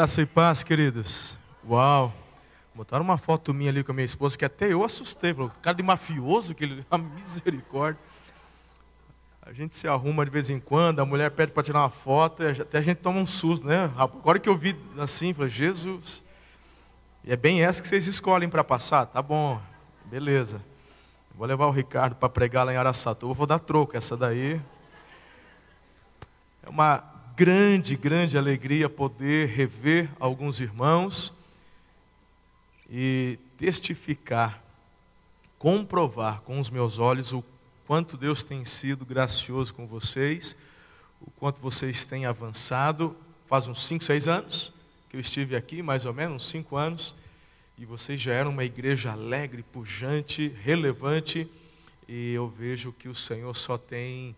Graça e paz, queridos. Uau. Botaram uma foto minha ali com a minha esposa que até eu assustei. Falou, cara de mafioso, que ele. A misericórdia. A gente se arruma de vez em quando, a mulher pede para tirar uma foto, até a gente toma um susto, né? Agora que eu vi assim, falei, Jesus. E é bem essa que vocês escolhem para passar? Tá bom, beleza. Vou levar o Ricardo para pregar lá em Araçatuba, vou dar troco essa daí. É uma grande, grande alegria poder rever alguns irmãos e testificar, comprovar com os meus olhos o quanto Deus tem sido gracioso com vocês, o quanto vocês têm avançado. Faz uns 5, 6 anos que eu estive aqui, mais ou menos, uns 5 anos, e vocês já eram uma igreja alegre, pujante, relevante, e eu vejo que o Senhor só tem,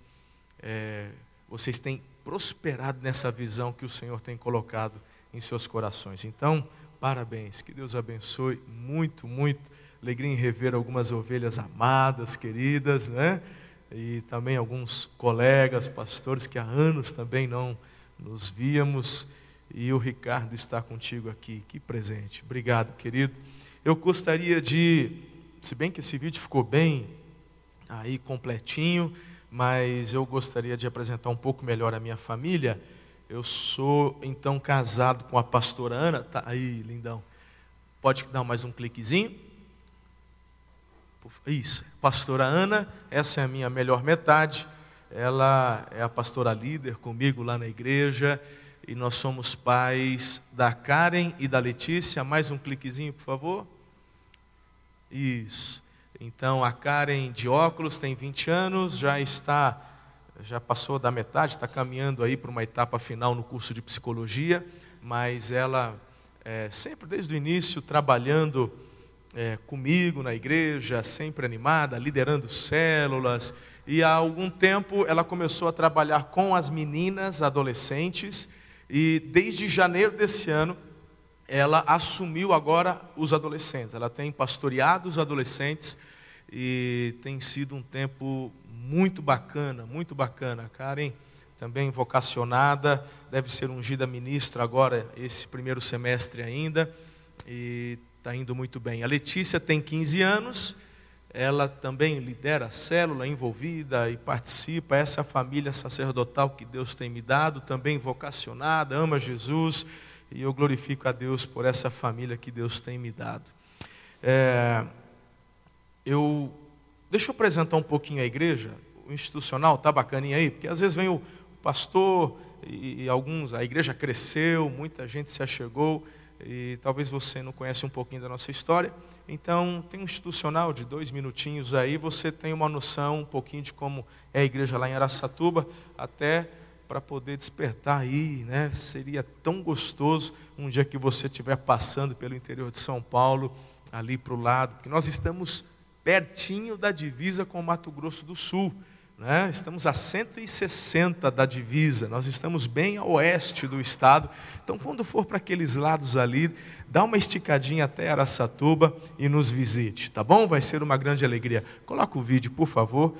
é, vocês têm prosperado nessa visão que o Senhor tem colocado em seus corações. Então, parabéns, que Deus abençoe muito, muito. Alegria em rever algumas ovelhas amadas, queridas, né? E também alguns colegas, pastores que há anos também não nos víamos. E o Ricardo está contigo aqui, que presente. Obrigado, querido. Eu gostaria de, se bem que esse vídeo ficou bem aí completinho, mas eu gostaria de apresentar um pouco melhor a minha família. Eu sou então casado com a pastora Ana, tá aí, lindão. Pode dar mais um cliquezinho? Isso, pastora Ana, essa é a minha melhor metade. Ela é a pastora líder comigo lá na igreja. E nós somos pais da Karen e da Letícia. Mais um cliquezinho, por favor. Isso. Então a Karen de óculos tem 20 anos, já está, já passou da metade, está caminhando aí para uma etapa final no curso de psicologia, mas ela é, sempre desde o início trabalhando é, comigo na igreja, sempre animada, liderando células. E há algum tempo ela começou a trabalhar com as meninas adolescentes, e desde janeiro desse ano ela assumiu agora os adolescentes. Ela tem pastoreado os adolescentes e tem sido um tempo muito bacana, muito bacana. Karen também vocacionada, deve ser ungida ministra agora, esse primeiro semestre ainda, e está indo muito bem. A Letícia tem 15 anos, ela também lidera a célula envolvida e participa, essa família sacerdotal que Deus tem me dado, também vocacionada, ama Jesus, e eu glorifico a Deus por essa família que Deus tem me dado. É, eu deixa eu apresentar um pouquinho a igreja, o institucional tá bacaninha aí, porque às vezes vem o pastor e, e alguns, a igreja cresceu, muita gente se achegou e talvez você não conhece um pouquinho da nossa história. Então, tem um institucional de dois minutinhos aí, você tem uma noção um pouquinho de como é a igreja lá em Araçatuba, até para poder despertar aí, né? Seria tão gostoso um dia que você estiver passando pelo interior de São Paulo, ali para o lado, porque nós estamos pertinho da divisa com o Mato Grosso do Sul. Né? Estamos a 160 da divisa, nós estamos bem a oeste do estado. Então, quando for para aqueles lados ali, dá uma esticadinha até Araçatuba e nos visite, tá bom? Vai ser uma grande alegria. Coloca o vídeo, por favor.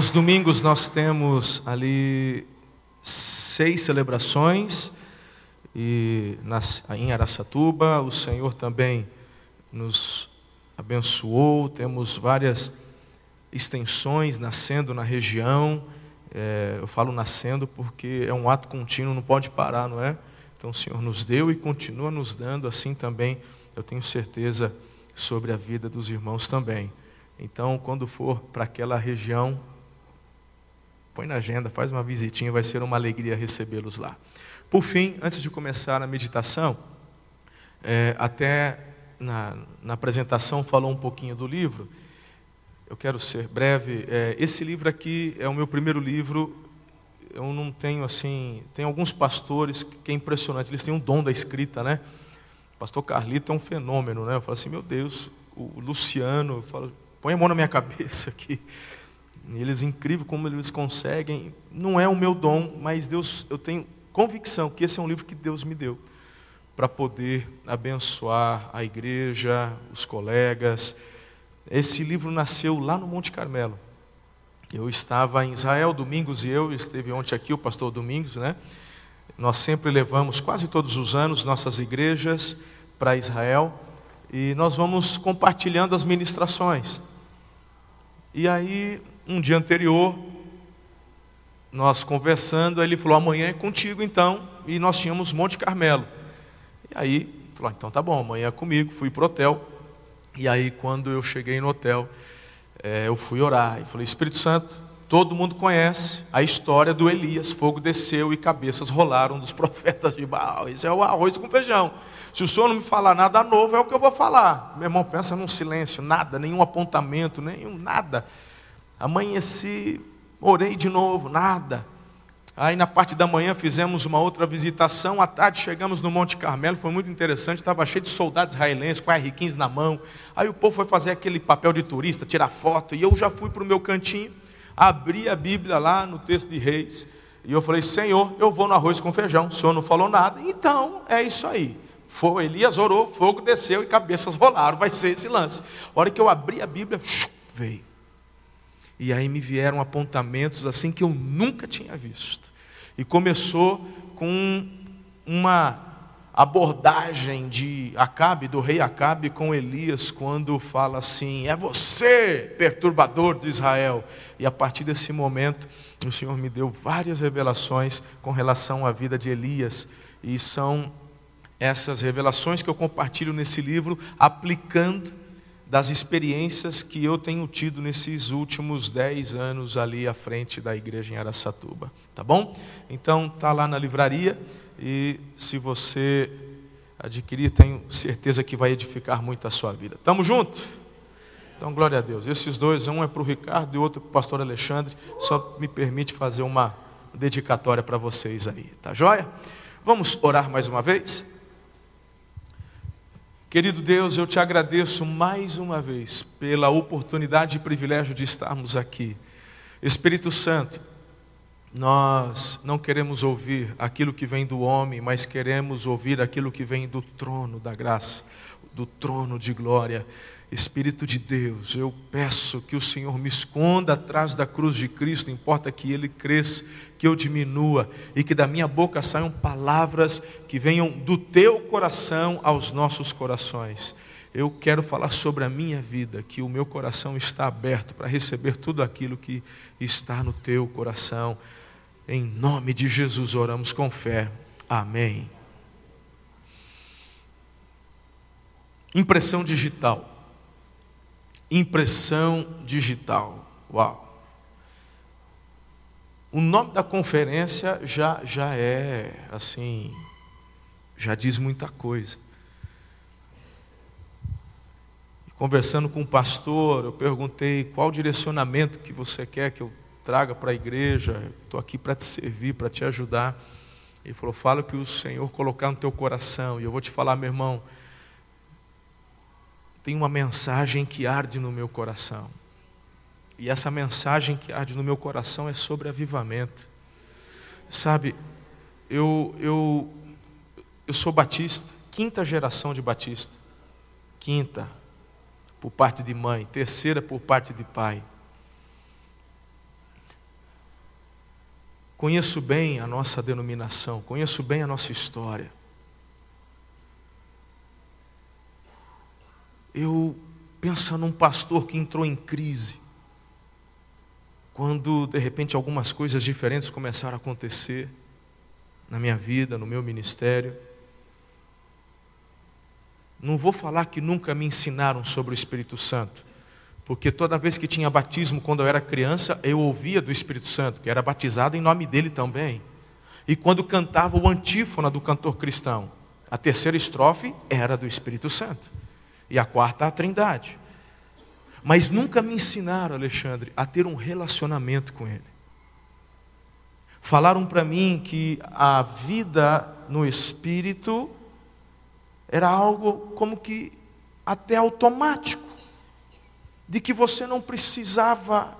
Aos domingos nós temos ali seis celebrações e nas, em Araçatuba o Senhor também nos abençoou, temos várias extensões nascendo na região. É, eu falo nascendo porque é um ato contínuo, não pode parar, não é? Então o Senhor nos deu e continua nos dando, assim também eu tenho certeza sobre a vida dos irmãos também. Então, quando for para aquela região, põe na agenda, faz uma visitinha, vai ser uma alegria recebê-los lá. Por fim, antes de começar a meditação, é, até na, na, apresentação falou um pouquinho do livro. Eu quero ser breve. É, esse livro aqui é o meu primeiro livro. Eu não tenho assim. Tem alguns pastores que é impressionante, eles têm um dom da escrita, né? O pastor Carlito é um fenômeno, né? Eu falo assim, meu Deus, o Luciano, eu falo, põe a mão na minha cabeça aqui. Eles, incrível como eles conseguem. Não é o meu dom, mas Deus, eu tenho convicção que esse é um livro que Deus me deu para poder abençoar a igreja, os colegas. Esse livro nasceu lá no Monte Carmelo. Eu estava em Israel, Domingos e eu, esteve ontem aqui o pastor Domingos, né? Nós sempre levamos, quase todos os anos, nossas igrejas para Israel e nós vamos compartilhando as ministrações. E aí, um dia anterior, nós conversando, ele falou: amanhã é contigo então, e nós tínhamos Monte Carmelo. E aí, falou: então tá bom, amanhã é comigo. Fui para o hotel. E aí, quando eu cheguei no hotel, é, eu fui orar e falei: Espírito Santo, todo mundo conhece a história do Elias: fogo desceu e cabeças rolaram dos profetas de Baal. Isso é o arroz com feijão. Se o senhor não me falar nada novo, é o que eu vou falar. Meu irmão, pensa num silêncio, nada, nenhum apontamento, nenhum nada. Amanheci, orei de novo, nada. Aí na parte da manhã fizemos uma outra visitação, à tarde chegamos no Monte Carmelo, foi muito interessante, estava cheio de soldados israelenses com R15 na mão. Aí o povo foi fazer aquele papel de turista, tirar foto, e eu já fui para o meu cantinho, abri a Bíblia lá no texto de Reis, e eu falei: Senhor, eu vou no arroz com feijão. O senhor não falou nada, então é isso aí. Foi, Elias orou, fogo desceu e cabeças rolaram. Vai ser esse lance. A hora que eu abri a Bíblia, veio. E aí me vieram apontamentos assim que eu nunca tinha visto. E começou com uma abordagem de Acabe, do rei Acabe com Elias, quando fala assim: É você, perturbador de Israel. E a partir desse momento, o Senhor me deu várias revelações com relação à vida de Elias. E são essas revelações que eu compartilho nesse livro, aplicando das experiências que eu tenho tido nesses últimos dez anos ali à frente da igreja em Araçatuba. Tá bom? Então, tá lá na livraria e se você adquirir, tenho certeza que vai edificar muito a sua vida. Tamo junto? Então, glória a Deus. Esses dois, um é para o Ricardo e outro para o pastor Alexandre. Só me permite fazer uma dedicatória para vocês aí, tá joia? Vamos orar mais uma vez? Querido Deus, eu te agradeço mais uma vez pela oportunidade e privilégio de estarmos aqui. Espírito Santo, nós não queremos ouvir aquilo que vem do homem, mas queremos ouvir aquilo que vem do trono da graça, do trono de glória. Espírito de Deus, eu peço que o Senhor me esconda atrás da cruz de Cristo, importa que Ele cresça, que eu diminua e que da minha boca saiam palavras que venham do teu coração aos nossos corações. Eu quero falar sobre a minha vida, que o meu coração está aberto para receber tudo aquilo que está no teu coração. Em nome de Jesus oramos com fé. Amém. Impressão digital impressão digital. Uau! O nome da conferência já, já é, assim, já diz muita coisa. Conversando com o pastor, eu perguntei qual direcionamento que você quer que eu traga para a igreja. Estou aqui para te servir, para te ajudar. Ele falou: fala o que o Senhor colocar no teu coração. E eu vou te falar, meu irmão, tem uma mensagem que arde no meu coração. E essa mensagem que arde no meu coração é sobre avivamento. Sabe, eu, eu, eu sou batista, quinta geração de batista. Quinta, por parte de mãe, terceira por parte de pai. Conheço bem a nossa denominação, conheço bem a nossa história. Eu penso num pastor que entrou em crise, quando de repente algumas coisas diferentes começaram a acontecer na minha vida, no meu ministério. Não vou falar que nunca me ensinaram sobre o Espírito Santo, porque toda vez que tinha batismo quando eu era criança, eu ouvia do Espírito Santo, que era batizado em nome dele também. E quando cantava o antífona do cantor cristão, a terceira estrofe era do Espírito Santo, e a quarta a Trindade. Mas nunca me ensinaram, Alexandre, a ter um relacionamento com ele. Falaram para mim que a vida no espírito era algo como que até automático, de que você não precisava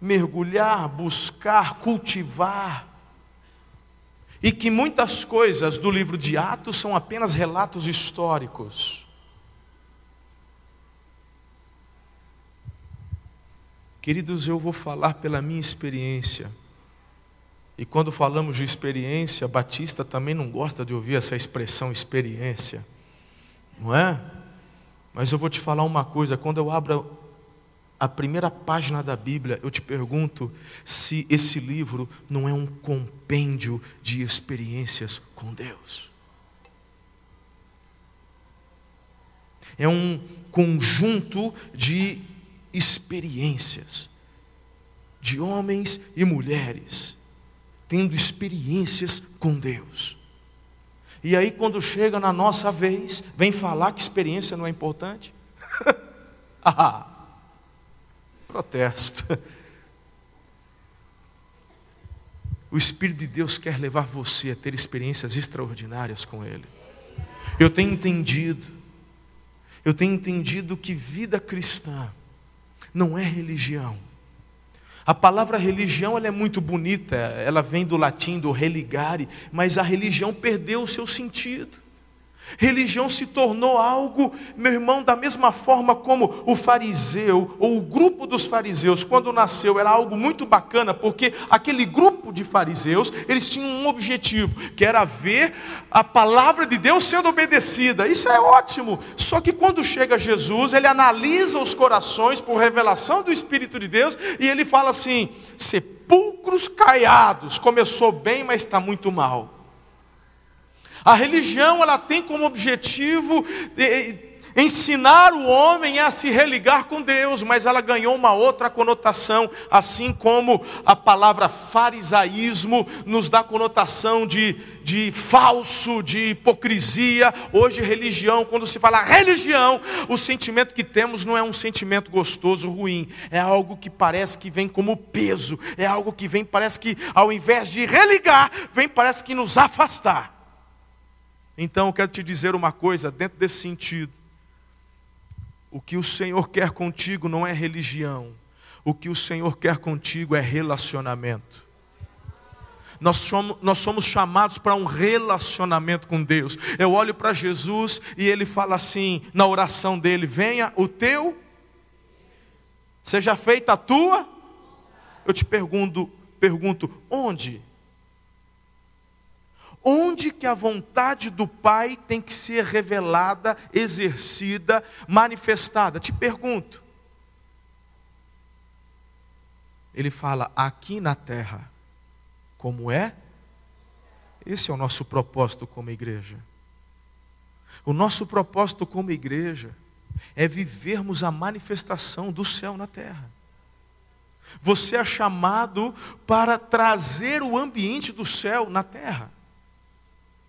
mergulhar, buscar, cultivar, e que muitas coisas do livro de Atos são apenas relatos históricos. Queridos, eu vou falar pela minha experiência. E quando falamos de experiência, Batista também não gosta de ouvir essa expressão experiência, não é? Mas eu vou te falar uma coisa: quando eu abro a primeira página da Bíblia, eu te pergunto se esse livro não é um compêndio de experiências com Deus. É um conjunto de experiências de homens e mulheres tendo experiências com Deus. E aí, quando chega na nossa vez, vem falar que experiência não é importante? ah, protesto. O Espírito de Deus quer levar você a ter experiências extraordinárias com Ele. Eu tenho entendido, eu tenho entendido que vida cristã não é religião a palavra religião ela é muito bonita, ela vem do latim do religare, mas a religião perdeu o seu sentido. Religião se tornou algo, meu irmão, da mesma forma como o fariseu, ou o grupo dos fariseus, quando nasceu, era algo muito bacana, porque aquele grupo de fariseus, eles tinham um objetivo, que era ver a palavra de Deus sendo obedecida. Isso é ótimo. Só que quando chega Jesus, ele analisa os corações por revelação do Espírito de Deus, e ele fala assim: sepulcros caiados, começou bem, mas está muito mal. A religião ela tem como objetivo ensinar o homem a se religar com Deus, mas ela ganhou uma outra conotação, assim como a palavra farisaísmo nos dá conotação de, de falso, de hipocrisia. Hoje, religião, quando se fala religião, o sentimento que temos não é um sentimento gostoso, ruim, é algo que parece que vem como peso, é algo que vem, parece que ao invés de religar, vem, parece que nos afastar. Então eu quero te dizer uma coisa, dentro desse sentido. O que o Senhor quer contigo não é religião. O que o Senhor quer contigo é relacionamento. Nós somos, nós somos chamados para um relacionamento com Deus. Eu olho para Jesus e ele fala assim, na oração dele: Venha o teu, seja feita a tua. Eu te pergunto, pergunto onde? Onde que a vontade do Pai tem que ser revelada, exercida, manifestada? Te pergunto. Ele fala aqui na terra, como é? Esse é o nosso propósito como igreja. O nosso propósito como igreja é vivermos a manifestação do céu na terra. Você é chamado para trazer o ambiente do céu na terra.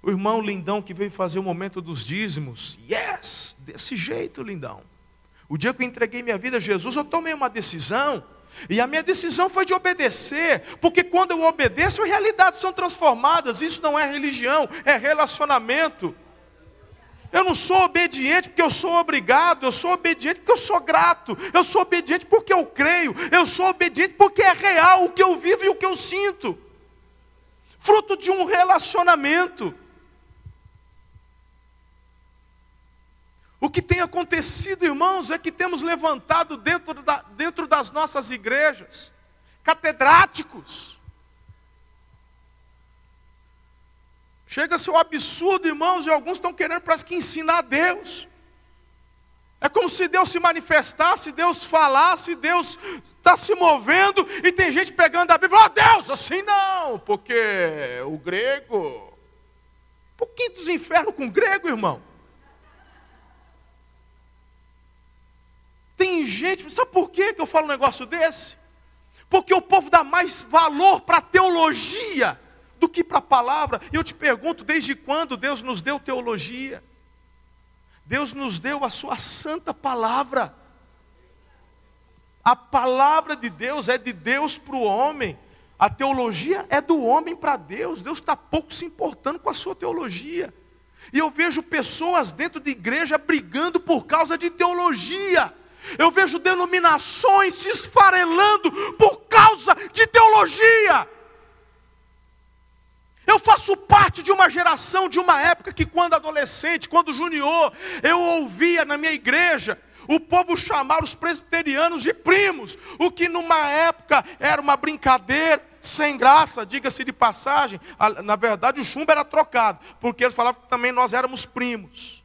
O irmão lindão que veio fazer o momento dos dízimos. Yes! Desse jeito, lindão. O dia que eu entreguei minha vida a Jesus, eu tomei uma decisão. E a minha decisão foi de obedecer, porque quando eu obedeço, realidades são transformadas. Isso não é religião, é relacionamento. Eu não sou obediente porque eu sou obrigado, eu sou obediente porque eu sou grato, eu sou obediente porque eu creio, eu sou obediente porque é real o que eu vivo e o que eu sinto. Fruto de um relacionamento. O que tem acontecido, irmãos, é que temos levantado dentro, da, dentro das nossas igrejas catedráticos, Chega a ser um absurdo, irmãos, e alguns estão querendo, parece que ensinar a Deus. É como se Deus se manifestasse, Deus falasse, Deus está se movendo, e tem gente pegando a Bíblia, oh Deus, assim não, porque o grego, um pouquinho dos infernos com o grego, irmão. Tem gente, sabe por que eu falo um negócio desse? Porque o povo dá mais valor para a teologia do que para a palavra. E eu te pergunto, desde quando Deus nos deu teologia? Deus nos deu a sua santa palavra. A palavra de Deus é de Deus para o homem. A teologia é do homem para Deus. Deus está pouco se importando com a sua teologia. E eu vejo pessoas dentro de igreja brigando por causa de teologia. Eu vejo denominações se esfarelando por causa de teologia. Eu faço parte de uma geração, de uma época que, quando adolescente, quando junior, eu ouvia na minha igreja o povo chamar os presbiterianos de primos, o que numa época era uma brincadeira sem graça, diga-se de passagem. Na verdade, o chumbo era trocado, porque eles falavam que também nós éramos primos.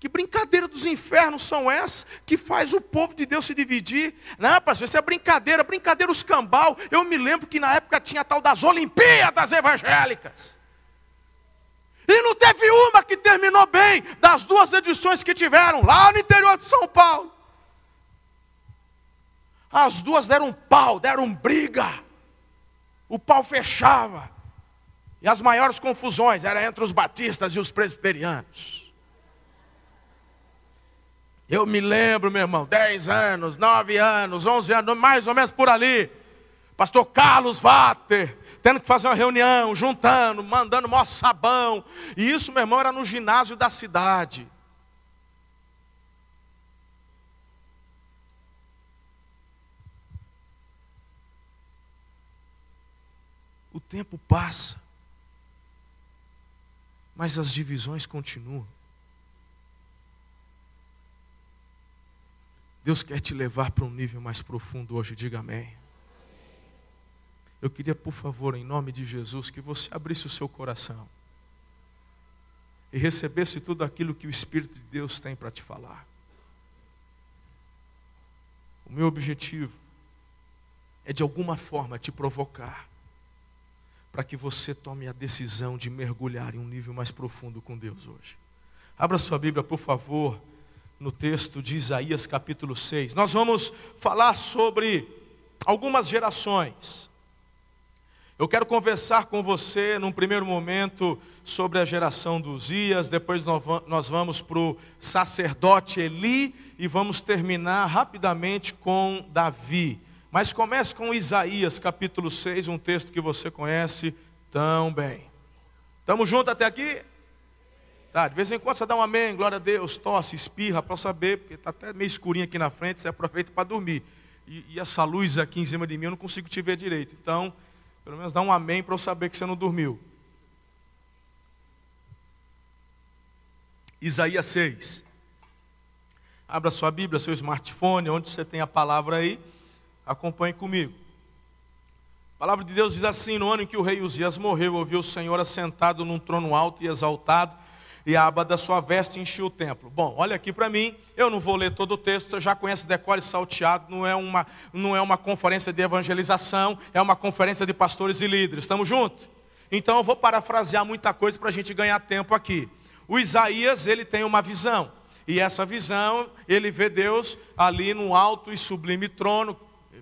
Que brincadeira dos infernos são essas que faz o povo de Deus se dividir? Não, pastor, isso é brincadeira, brincadeira os cambal. Eu me lembro que na época tinha tal das Olimpíadas Evangélicas. E não teve uma que terminou bem das duas edições que tiveram lá no interior de São Paulo. As duas deram pau, deram briga. O pau fechava. E as maiores confusões eram entre os batistas e os presbiterianos. Eu me lembro, meu irmão, 10 anos, 9 anos, 11 anos, mais ou menos por ali. Pastor Carlos Vater, tendo que fazer uma reunião, juntando, mandando maior sabão. E isso, meu irmão, era no ginásio da cidade. O tempo passa, mas as divisões continuam. Deus quer te levar para um nível mais profundo hoje, diga amém. Eu queria, por favor, em nome de Jesus, que você abrisse o seu coração e recebesse tudo aquilo que o Espírito de Deus tem para te falar. O meu objetivo é de alguma forma te provocar para que você tome a decisão de mergulhar em um nível mais profundo com Deus hoje. Abra sua Bíblia, por favor, no texto de Isaías capítulo 6. Nós vamos falar sobre algumas gerações. Eu quero conversar com você num primeiro momento sobre a geração dos Uzias, depois nós vamos para o sacerdote Eli e vamos terminar rapidamente com Davi. Mas comece com Isaías capítulo 6, um texto que você conhece tão bem. Estamos juntos até aqui? Tá, de vez em quando você dá um amém, glória a Deus, tosse, espirra para saber, porque está até meio escurinho aqui na frente, você aproveita para dormir. E, e, essa luz aqui em cima de mim eu não consigo te ver direito. Então, pelo menos dá um amém para eu saber que você não dormiu. Isaías 6. Abra sua Bíblia, seu smartphone, onde você tem a palavra aí, acompanhe comigo. A palavra de Deus diz assim: No ano em que o rei Uzias morreu, ouviu o Senhor assentado num trono alto e exaltado e a aba da sua veste enchia o templo. Bom, olha aqui para mim, eu não vou ler todo o texto, você já conhece decore salteado, não é, uma, não é uma conferência de evangelização, é uma conferência de pastores e líderes, estamos juntos? Então eu vou parafrasear muita coisa para a gente ganhar tempo aqui. O Isaías, ele tem uma visão, e essa visão, ele vê Deus ali no alto e sublime trono,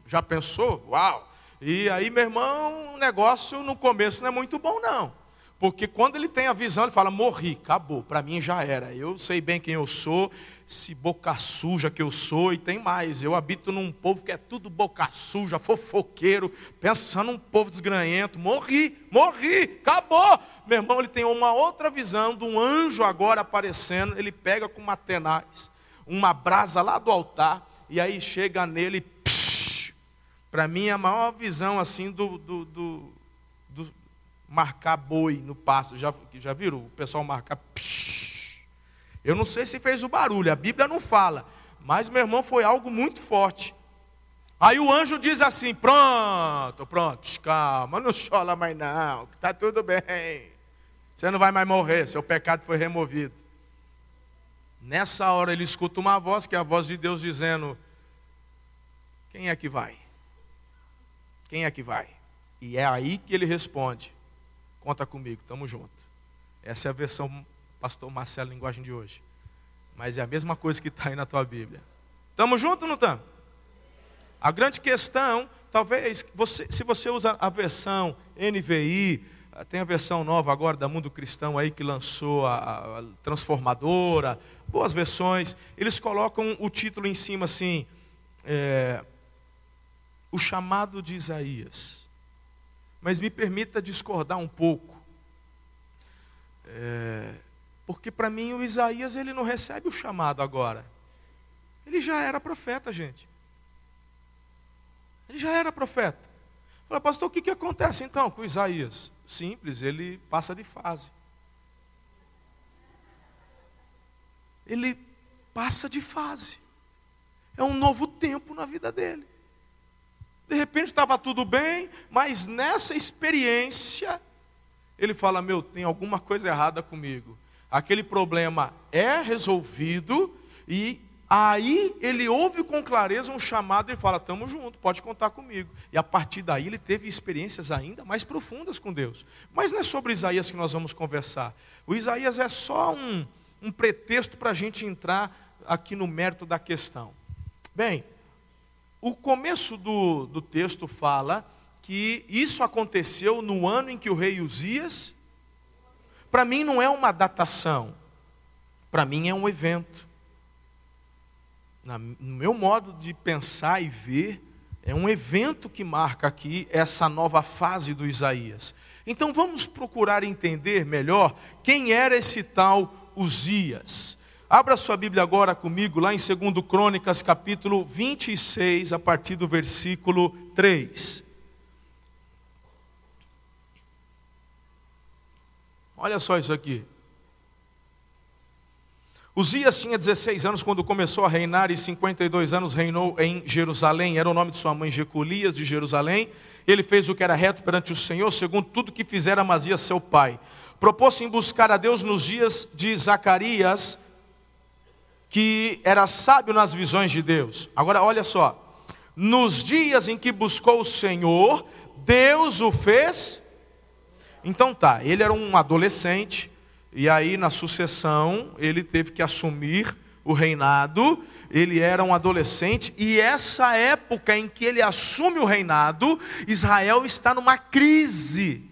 já pensou? Uau! E aí, meu irmão, o negócio no começo não é muito bom não. Porque quando ele tem a visão, ele fala: morri, acabou, para mim já era. Eu sei bem quem eu sou, se boca suja que eu sou, e tem mais. Eu habito num povo que é tudo boca suja, fofoqueiro, pensando num povo desgranhento. Morri, morri, acabou. Meu irmão, ele tem uma outra visão de um anjo agora aparecendo. Ele pega com uma tenaz, uma brasa lá do altar, e aí chega nele. Para mim, é a maior visão assim do, do, do marcar boi no pasto. Já, já viram o pessoal marcar? Eu não sei se fez o barulho, a Bíblia não fala. Mas meu irmão foi algo muito forte. Aí o anjo diz assim: Pronto, pronto, calma, não chora mais não, está tudo bem. Você não vai mais morrer, seu pecado foi removido. Nessa hora ele escuta uma voz, que é a voz de Deus dizendo: Quem é que vai? Quem é que vai? E é aí que ele responde: Conta comigo, estamos junto. Essa é a versão pastor Marcelo linguagem de hoje. Mas é a mesma coisa que está aí na tua Bíblia. Estamos juntos ou não estamos? A grande questão, talvez, você, se você usa a versão NVI, tem a versão nova agora da Mundo Cristão aí que lançou a, a Transformadora, boas versões, eles colocam o título em cima assim, é, o chamado de Isaías. Mas me permita discordar um pouco. É, porque para mim o Isaías ele não recebe o chamado agora. Ele já era profeta, gente. Ele já era profeta. Fala, pastor, o que, que acontece então com Isaías? Simples, ele passa de fase. Ele passa de fase. É um novo tempo na vida dele. De repente estava tudo bem, mas nessa experiência, ele fala: Meu, tem alguma coisa errada comigo. Aquele problema é resolvido, e aí ele ouve com clareza um chamado e fala: Estamos juntos, pode contar comigo. E a partir daí ele teve experiências ainda mais profundas com Deus. Mas não é sobre Isaías que nós vamos conversar. O Isaías é só um, um pretexto para a gente entrar aqui no mérito da questão. Bem, o começo do, do texto fala que isso aconteceu no ano em que o rei Uzias. Para mim não é uma datação, para mim é um evento. no meu modo de pensar e ver, é um evento que marca aqui essa nova fase do Isaías. Então vamos procurar entender melhor quem era esse tal Uzias. Abra sua Bíblia agora comigo, lá em 2 Crônicas, capítulo 26, a partir do versículo 3. Olha só isso aqui. Uzias tinha 16 anos quando começou a reinar, e 52 anos reinou em Jerusalém. Era o nome de sua mãe Jecolias de Jerusalém. Ele fez o que era reto perante o Senhor, segundo tudo que fizera Amazias seu pai. Propôs-se em buscar a Deus nos dias de Zacarias, que era sábio nas visões de Deus. Agora, olha só. Nos dias em que buscou o Senhor, Deus o fez. Então tá, ele era um adolescente, e aí na sucessão ele teve que assumir o reinado. Ele era um adolescente, e essa época em que ele assume o reinado, Israel está numa crise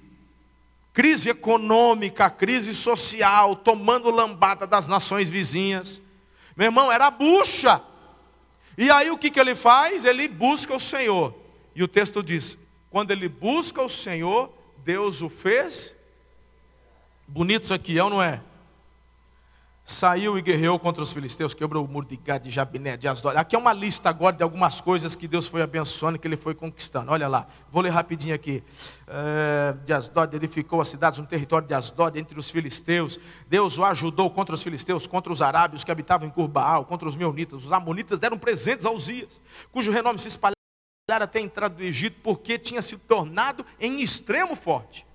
crise econômica, crise social, tomando lambada das nações vizinhas. Meu irmão, era bucha. E aí o que, que ele faz? Ele busca o Senhor. E o texto diz: quando ele busca o Senhor, Deus o fez. Bonito isso aqui, é ou não é? Saiu e guerreou contra os filisteus, quebrou o muro de Gad, de Jabiné, de Asdod. Aqui é uma lista agora de algumas coisas que Deus foi abençoando, que ele foi conquistando. Olha lá, vou ler rapidinho aqui. É, de Asdod, edificou as cidades no território de Asdod, entre os filisteus. Deus o ajudou contra os filisteus, contra os arábios que habitavam em Curbaal, contra os meunitas. Os amonitas deram presentes aos Zias, cujo renome se espalhara até a entrada do Egito, porque tinha se tornado em extremo forte.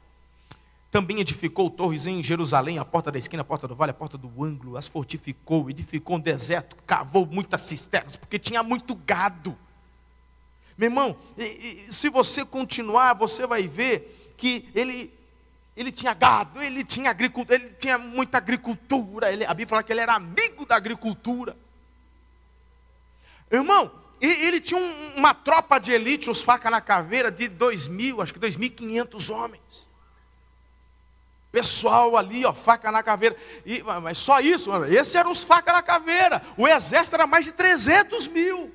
Também edificou torres em Jerusalém, a porta da esquina, a porta do vale, a porta do ângulo, as fortificou, edificou um deserto, cavou muitas cisternas, porque tinha muito gado. Meu irmão, se você continuar, você vai ver que ele, ele tinha gado, ele tinha agricultura, ele tinha muita agricultura. Ele, a Bíblia fala que ele era amigo da agricultura. Irmão, ele tinha uma tropa de elite, os faca na caveira, de dois mil, acho que dois mil e quinhentos homens. Pessoal ali, ó, faca na caveira. E, mas só isso, esses eram os faca na caveira. O exército era mais de 300 mil.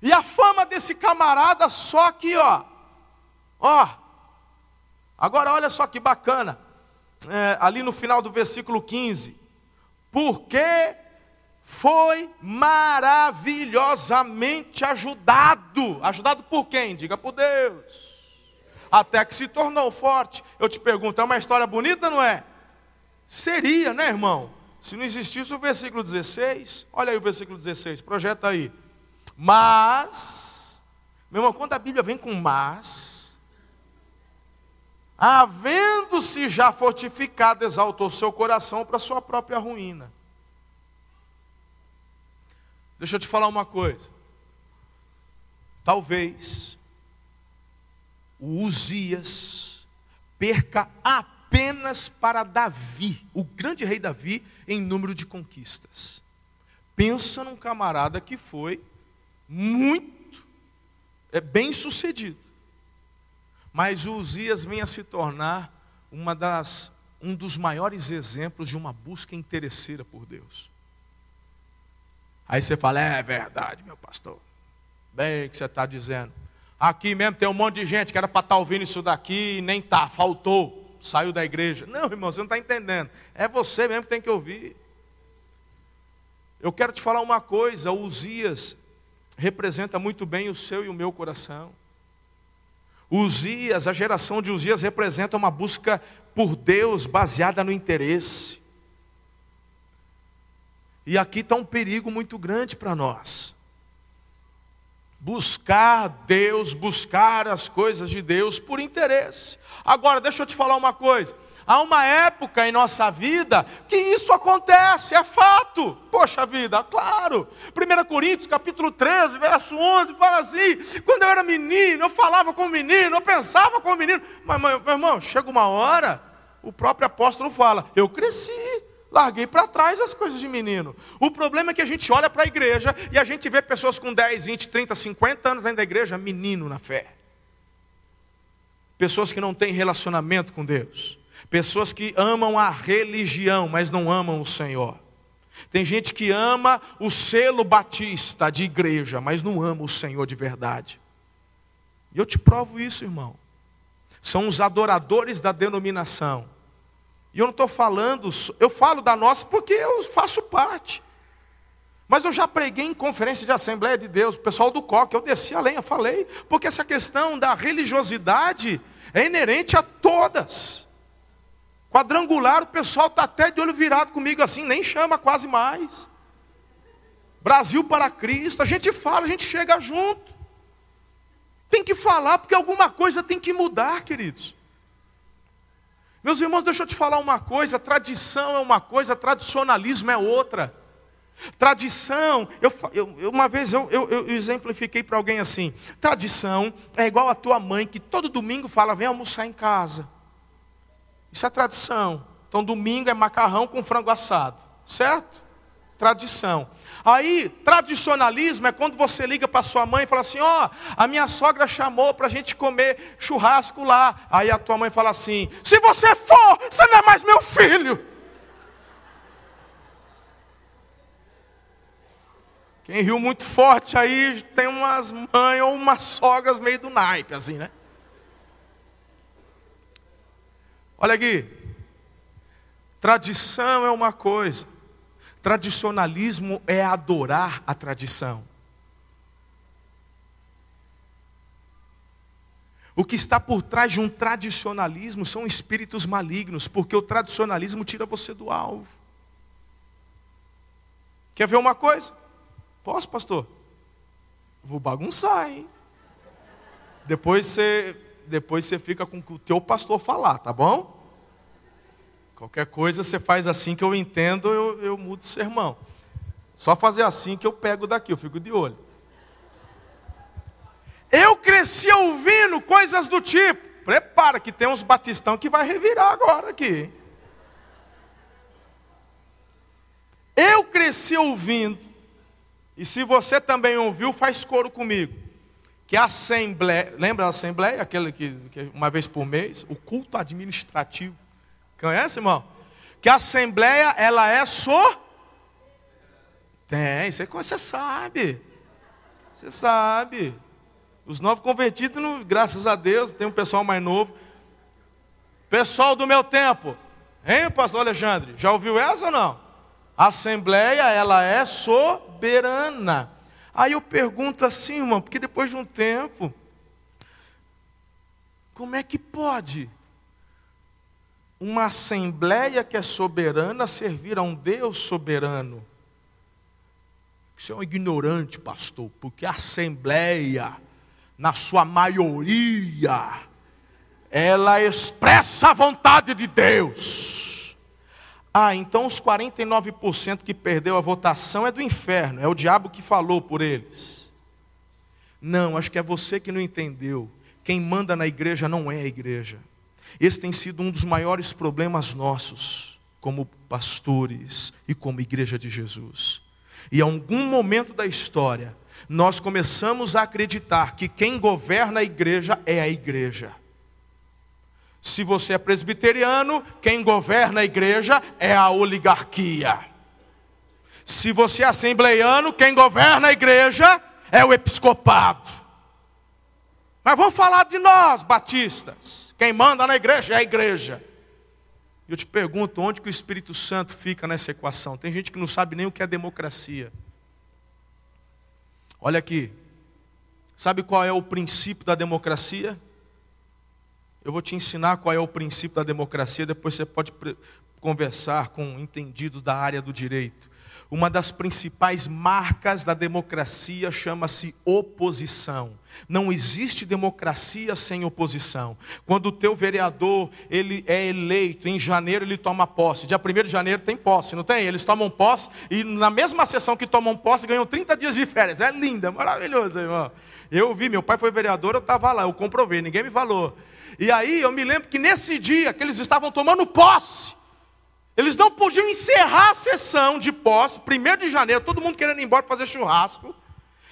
E a fama desse camarada só aqui, ó. Ó. Agora olha só que bacana. É, ali no final do versículo 15. Porque foi maravilhosamente ajudado. Ajudado por quem? Diga por Deus até que se tornou forte. Eu te pergunto, é uma história bonita, não é? Seria, né, irmão? Se não existisse o versículo 16, olha aí o versículo 16, projeta aí. Mas, meu irmão, quando a Bíblia vem com mas, havendo-se já fortificado, exaltou seu coração para sua própria ruína. Deixa eu te falar uma coisa. Talvez o Uzias perca apenas para Davi, o grande rei Davi, em número de conquistas. Pensa num camarada que foi muito é, bem sucedido. Mas o Uzias vem a se tornar uma das, um dos maiores exemplos de uma busca interesseira por Deus. Aí você fala, é verdade, meu pastor. Bem que você está dizendo. Aqui mesmo tem um monte de gente que era para estar tá ouvindo isso daqui e nem tá, faltou, saiu da igreja. Não, irmão, você não está entendendo. É você mesmo que tem que ouvir. Eu quero te falar uma coisa, Uzias representa muito bem o seu e o meu coração. Uzias, a geração de Uzias representa uma busca por Deus baseada no interesse. E aqui está um perigo muito grande para nós. Buscar Deus, buscar as coisas de Deus por interesse. Agora, deixa eu te falar uma coisa. Há uma época em nossa vida que isso acontece, é fato. Poxa vida, claro. 1 Coríntios capítulo 13, verso 11, fala assim: quando eu era menino, eu falava com o menino, eu pensava com o menino. Mas, meu irmão, chega uma hora, o próprio apóstolo fala: eu cresci. Larguei para trás as coisas de menino. O problema é que a gente olha para a igreja e a gente vê pessoas com 10, 20, 30, 50 anos dentro da igreja, menino na fé. Pessoas que não têm relacionamento com Deus. Pessoas que amam a religião, mas não amam o Senhor. Tem gente que ama o selo batista de igreja, mas não ama o Senhor de verdade. E eu te provo isso, irmão. São os adoradores da denominação e eu não estou falando, eu falo da nossa porque eu faço parte. Mas eu já preguei em conferência de Assembleia de Deus, o pessoal do COC, eu desci a lenha, falei, porque essa questão da religiosidade é inerente a todas. Quadrangular, o pessoal está até de olho virado comigo assim, nem chama quase mais. Brasil para Cristo, a gente fala, a gente chega junto. Tem que falar, porque alguma coisa tem que mudar, queridos. Meus irmãos, deixa eu te falar uma coisa: tradição é uma coisa, tradicionalismo é outra. Tradição, eu, eu uma vez eu, eu, eu exemplifiquei para alguém assim: tradição é igual a tua mãe que todo domingo fala, vem almoçar em casa. Isso é tradição. Então, domingo é macarrão com frango assado, certo? Tradição. Aí, tradicionalismo é quando você liga para sua mãe e fala assim: Ó, oh, a minha sogra chamou para a gente comer churrasco lá. Aí a tua mãe fala assim: Se você for, você não é mais meu filho. Quem riu muito forte aí tem umas mães ou umas sogras meio do naipe, assim, né? Olha aqui. Tradição é uma coisa, Tradicionalismo é adorar a tradição. O que está por trás de um tradicionalismo são espíritos malignos, porque o tradicionalismo tira você do alvo. Quer ver uma coisa? Posso, pastor? Vou bagunçar, hein? Depois você, depois você fica com o que o teu pastor falar, tá bom? Qualquer coisa você faz assim que eu entendo, eu, eu mudo o sermão. Só fazer assim que eu pego daqui, eu fico de olho. Eu cresci ouvindo coisas do tipo. Prepara que tem uns batistão que vai revirar agora aqui. Eu cresci ouvindo, e se você também ouviu, faz coro comigo. Que a assembleia, lembra a assembleia, aquele que, que uma vez por mês, o culto administrativo. Conhece, irmão? Que a assembleia, ela é só. Tem, você, você sabe. Você sabe. Os novos convertidos, graças a Deus, tem um pessoal mais novo. Pessoal do meu tempo. Hein, pastor Alexandre? Já ouviu essa ou não? A assembleia, ela é soberana. Aí eu pergunto assim, irmão, porque depois de um tempo, como é que pode? Uma assembleia que é soberana servir a um Deus soberano. Você é um ignorante, pastor, porque a assembleia, na sua maioria, ela expressa a vontade de Deus. Ah, então os 49% que perdeu a votação é do inferno, é o diabo que falou por eles. Não, acho que é você que não entendeu. Quem manda na igreja não é a igreja. Esse tem sido um dos maiores problemas nossos, como pastores e como igreja de Jesus. E em algum momento da história, nós começamos a acreditar que quem governa a igreja é a igreja. Se você é presbiteriano, quem governa a igreja é a oligarquia. Se você é assembleiano, quem governa a igreja é o episcopado. Mas vamos falar de nós, batistas. Quem manda na igreja é a igreja. Eu te pergunto, onde que o Espírito Santo fica nessa equação? Tem gente que não sabe nem o que é democracia. Olha aqui. Sabe qual é o princípio da democracia? Eu vou te ensinar qual é o princípio da democracia, depois você pode conversar com entendidos da área do direito. Uma das principais marcas da democracia chama-se oposição. Não existe democracia sem oposição. Quando o teu vereador ele é eleito, em janeiro ele toma posse. Dia 1 de janeiro tem posse, não tem? Eles tomam posse e na mesma sessão que tomam posse ganham 30 dias de férias. É linda, maravilhoso, irmão. Eu vi, meu pai foi vereador, eu estava lá, eu comprovei, ninguém me falou. E aí eu me lembro que nesse dia que eles estavam tomando posse, eles não podiam encerrar a sessão de posse, 1 de janeiro, todo mundo querendo ir embora fazer churrasco,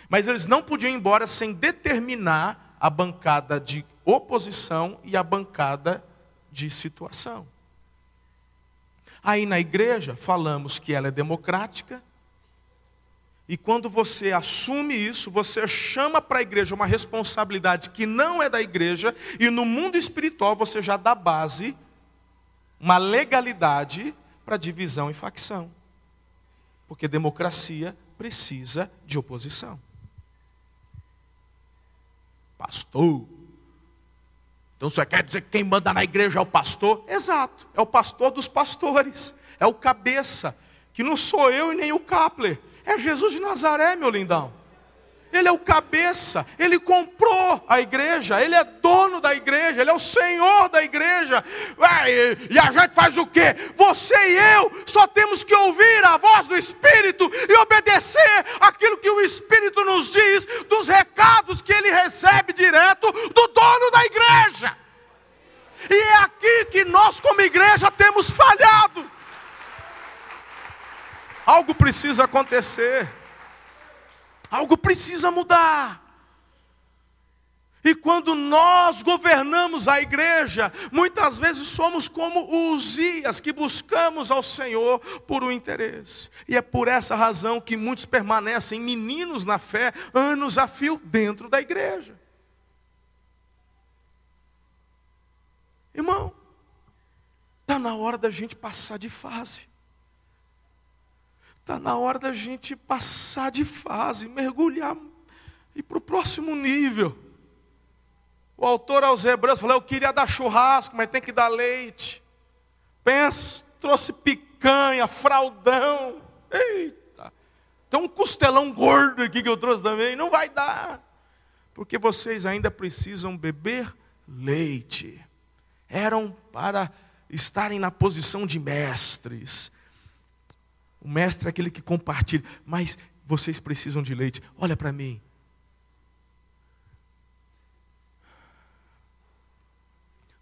mas eles não podiam ir embora sem determinar a bancada de oposição e a bancada de situação. Aí na igreja falamos que ela é democrática, e quando você assume isso, você chama para a igreja uma responsabilidade que não é da igreja, e no mundo espiritual você já dá base uma legalidade para divisão e facção. Porque democracia precisa de oposição. Pastor. Então você quer dizer que quem manda na igreja é o pastor? Exato, é o pastor dos pastores, é o cabeça, que não sou eu e nem o Kapler, é Jesus de Nazaré, meu lindão. Ele é o cabeça, ele comprou a igreja, ele é dono da igreja, ele é o senhor da igreja. E a gente faz o quê? Você e eu só temos que ouvir a voz do Espírito e obedecer aquilo que o Espírito nos diz, dos recados que ele recebe direto do dono da igreja. E é aqui que nós, como igreja, temos falhado. Algo precisa acontecer. Algo precisa mudar. E quando nós governamos a igreja, muitas vezes somos como Uzias, que buscamos ao Senhor por um interesse. E é por essa razão que muitos permanecem meninos na fé, anos a fio, dentro da igreja. Irmão, está na hora da gente passar de fase. Está na hora da gente passar de fase, mergulhar e para o próximo nível. O autor aos Hebreus falou: Eu queria dar churrasco, mas tem que dar leite. Pensa, trouxe picanha, fraldão. Eita, tem um costelão gordo aqui que eu trouxe também. Não vai dar, porque vocês ainda precisam beber leite. Eram para estarem na posição de mestres o mestre é aquele que compartilha. Mas vocês precisam de leite. Olha para mim.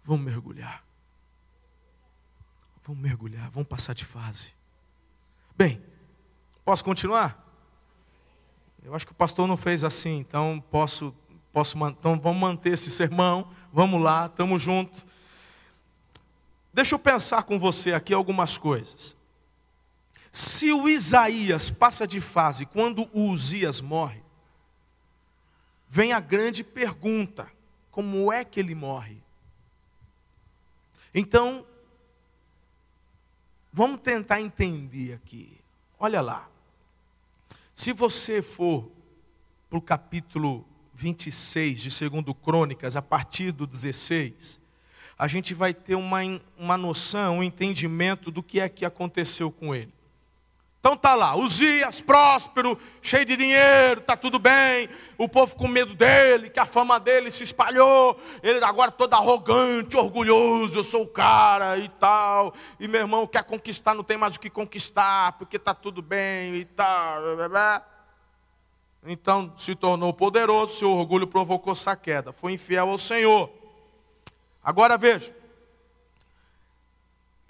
Vamos mergulhar. Vamos mergulhar, vamos passar de fase. Bem, posso continuar? Eu acho que o pastor não fez assim, então posso, posso, então vamos manter esse sermão. Vamos lá, estamos juntos. Deixa eu pensar com você aqui algumas coisas. Se o Isaías passa de fase quando o Uzias morre, vem a grande pergunta: como é que ele morre? Então, vamos tentar entender aqui. Olha lá. Se você for para o capítulo 26 de 2 Crônicas, a partir do 16, a gente vai ter uma, uma noção, um entendimento do que é que aconteceu com ele. Então tá lá, Uzias, próspero, cheio de dinheiro, tá tudo bem. O povo com medo dele, que a fama dele se espalhou. Ele agora todo arrogante, orgulhoso, eu sou o cara e tal. E meu irmão quer conquistar, não tem mais o que conquistar, porque tá tudo bem e tal. Então se tornou poderoso, seu orgulho provocou sua queda. Foi infiel ao Senhor. Agora veja,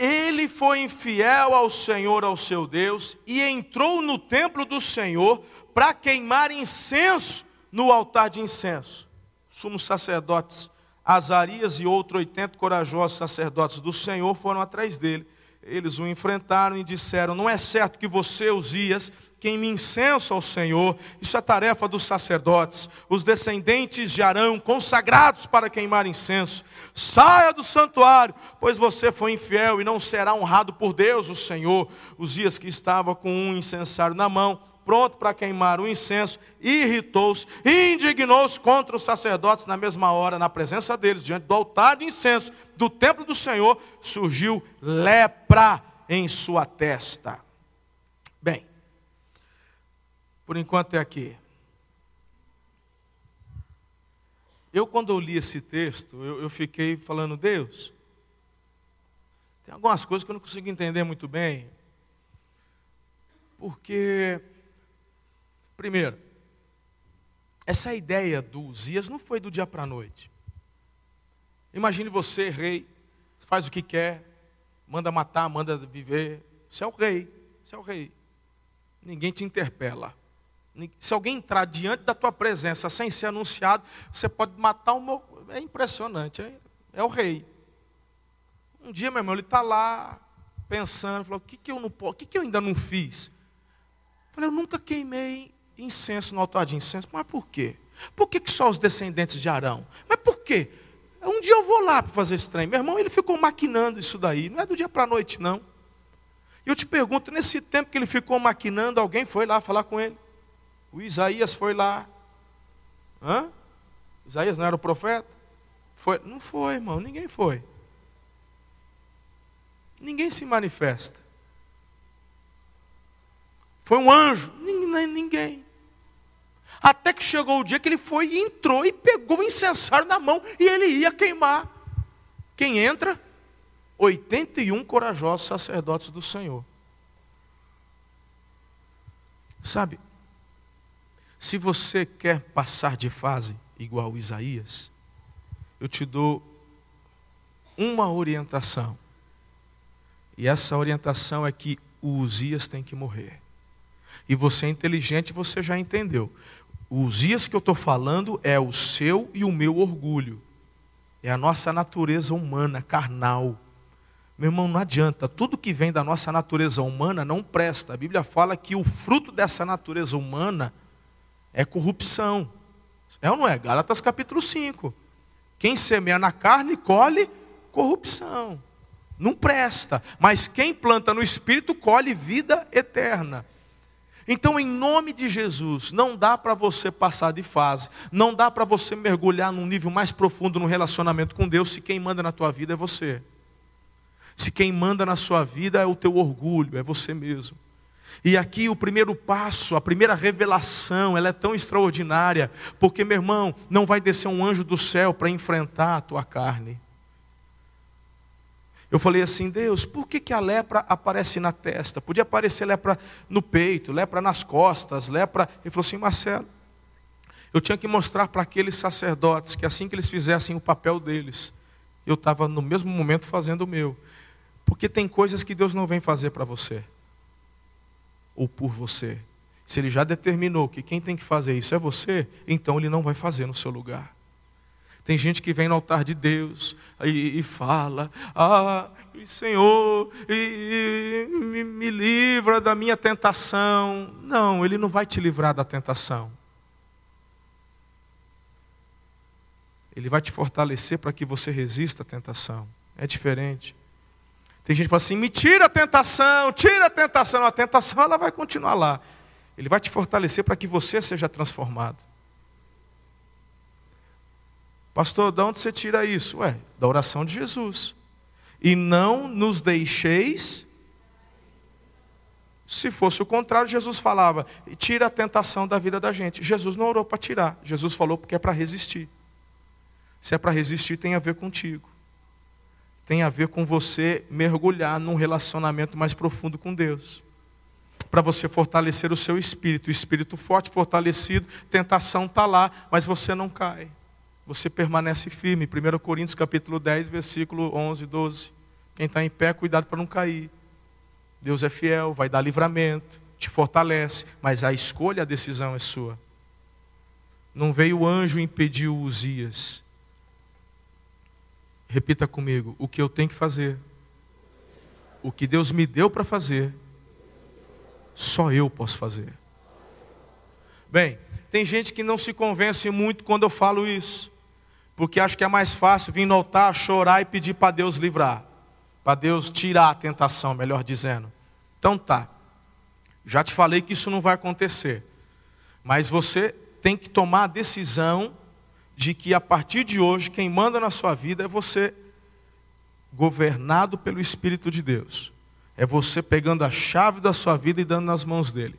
ele foi infiel ao Senhor, ao seu Deus, e entrou no templo do Senhor para queimar incenso no altar de incenso. Sumos sacerdotes Azarias e outros 80 corajosos sacerdotes do Senhor foram atrás dele. Eles o enfrentaram e disseram: Não é certo que você, Uzias, queime incenso ao Senhor. Isso é tarefa dos sacerdotes, os descendentes de Arão, consagrados para queimar incenso. Saia do santuário, pois você foi infiel e não será honrado por Deus, o Senhor. Os dias que estava com um incensário na mão, pronto para queimar o incenso, irritou-se, indignou-se contra os sacerdotes na mesma hora, na presença deles, diante do altar de incenso do templo do Senhor, surgiu lepra em sua testa. Bem, por enquanto é aqui. Eu, quando eu li esse texto, eu, eu, fiquei falando, Deus, tem algumas coisas que eu não consigo entender muito bem. Porque, primeiro, essa ideia do Uzias não foi do dia para a noite. Imagine você, rei, faz o que quer, manda matar, manda viver. Você é o rei, você é o rei. Ninguém te interpela. Se alguém entrar diante da tua presença sem ser anunciado, você pode matar um. É impressionante, é, é o rei. Um dia, meu irmão, ele está lá pensando, falou: o que, que eu não o que, que eu ainda não fiz? Eu falei, eu nunca queimei incenso no altar de incenso. Mas por quê? Por que, que só os descendentes de Arão? Mas por quê? Um dia eu vou lá para fazer esse trem. Meu irmão, ele ficou maquinando isso daí. Não é do dia para a noite, não. Eu te pergunto, nesse tempo que ele ficou maquinando, alguém foi lá falar com ele? O Isaías foi lá. Hã? Isaías não era o profeta? Foi? Não foi, irmão, ninguém foi. Ninguém se manifesta. Foi um anjo? Ninguém. Até que chegou o dia que ele foi e entrou e pegou o incensário na mão e ele ia queimar. Quem entra? 81 corajosos sacerdotes do Senhor. Sabe, se você quer passar de fase igual Isaías, eu te dou uma orientação. E essa orientação é que o Uzias tem que morrer. E você é inteligente, você já entendeu. O Uzias que eu estou falando é o seu e o meu orgulho. É a nossa natureza humana, carnal. Meu irmão, não adianta. Tudo que vem da nossa natureza humana não presta. A Bíblia fala que o fruto dessa natureza humana é corrupção. É ou não é? Gálatas capítulo 5. Quem semeia na carne colhe corrupção. Não presta. Mas quem planta no espírito colhe vida eterna. Então, em nome de Jesus, não dá para você passar de fase, não dá para você mergulhar num nível mais profundo no relacionamento com Deus, se quem manda na tua vida é você. Se quem manda na sua vida é o teu orgulho, é você mesmo. E aqui o primeiro passo, a primeira revelação, ela é tão extraordinária, porque, meu irmão, não vai descer um anjo do céu para enfrentar a tua carne. Eu falei assim, Deus, por que, que a lepra aparece na testa? Podia aparecer lepra no peito, lepra nas costas, lepra. Ele falou assim, Marcelo, eu tinha que mostrar para aqueles sacerdotes que assim que eles fizessem o papel deles, eu estava no mesmo momento fazendo o meu. Porque tem coisas que Deus não vem fazer para você ou por você. Se ele já determinou que quem tem que fazer isso é você, então ele não vai fazer no seu lugar. Tem gente que vem no altar de Deus e, e fala: Ah, Senhor, e, e, me, me livra da minha tentação. Não, Ele não vai te livrar da tentação. Ele vai te fortalecer para que você resista à tentação. É diferente. Tem gente que fala assim: me tira a tentação, tira a tentação. A tentação ela vai continuar lá. Ele vai te fortalecer para que você seja transformado. Pastor, de onde você tira isso? Ué, da oração de Jesus. E não nos deixeis Se fosse o contrário, Jesus falava: tira a tentação da vida da gente. Jesus não orou para tirar, Jesus falou porque é para resistir. Se é para resistir, tem a ver contigo. Tem a ver com você mergulhar num relacionamento mais profundo com Deus. Para você fortalecer o seu espírito, o espírito forte, fortalecido, tentação está lá, mas você não cai. Você permanece firme. 1 Coríntios capítulo 10, versículo 11, 12. Quem está em pé, cuidado para não cair. Deus é fiel, vai dar livramento, te fortalece, mas a escolha, a decisão é sua. Não veio o anjo impedir o Uzias. Repita comigo: o que eu tenho que fazer, o que Deus me deu para fazer, só eu posso fazer. Bem, tem gente que não se convence muito quando eu falo isso, porque acha que é mais fácil vir no altar, chorar e pedir para Deus livrar para Deus tirar a tentação, melhor dizendo. Então tá. Já te falei que isso não vai acontecer. Mas você tem que tomar a decisão de que a partir de hoje quem manda na sua vida é você governado pelo Espírito de Deus. É você pegando a chave da sua vida e dando nas mãos dele.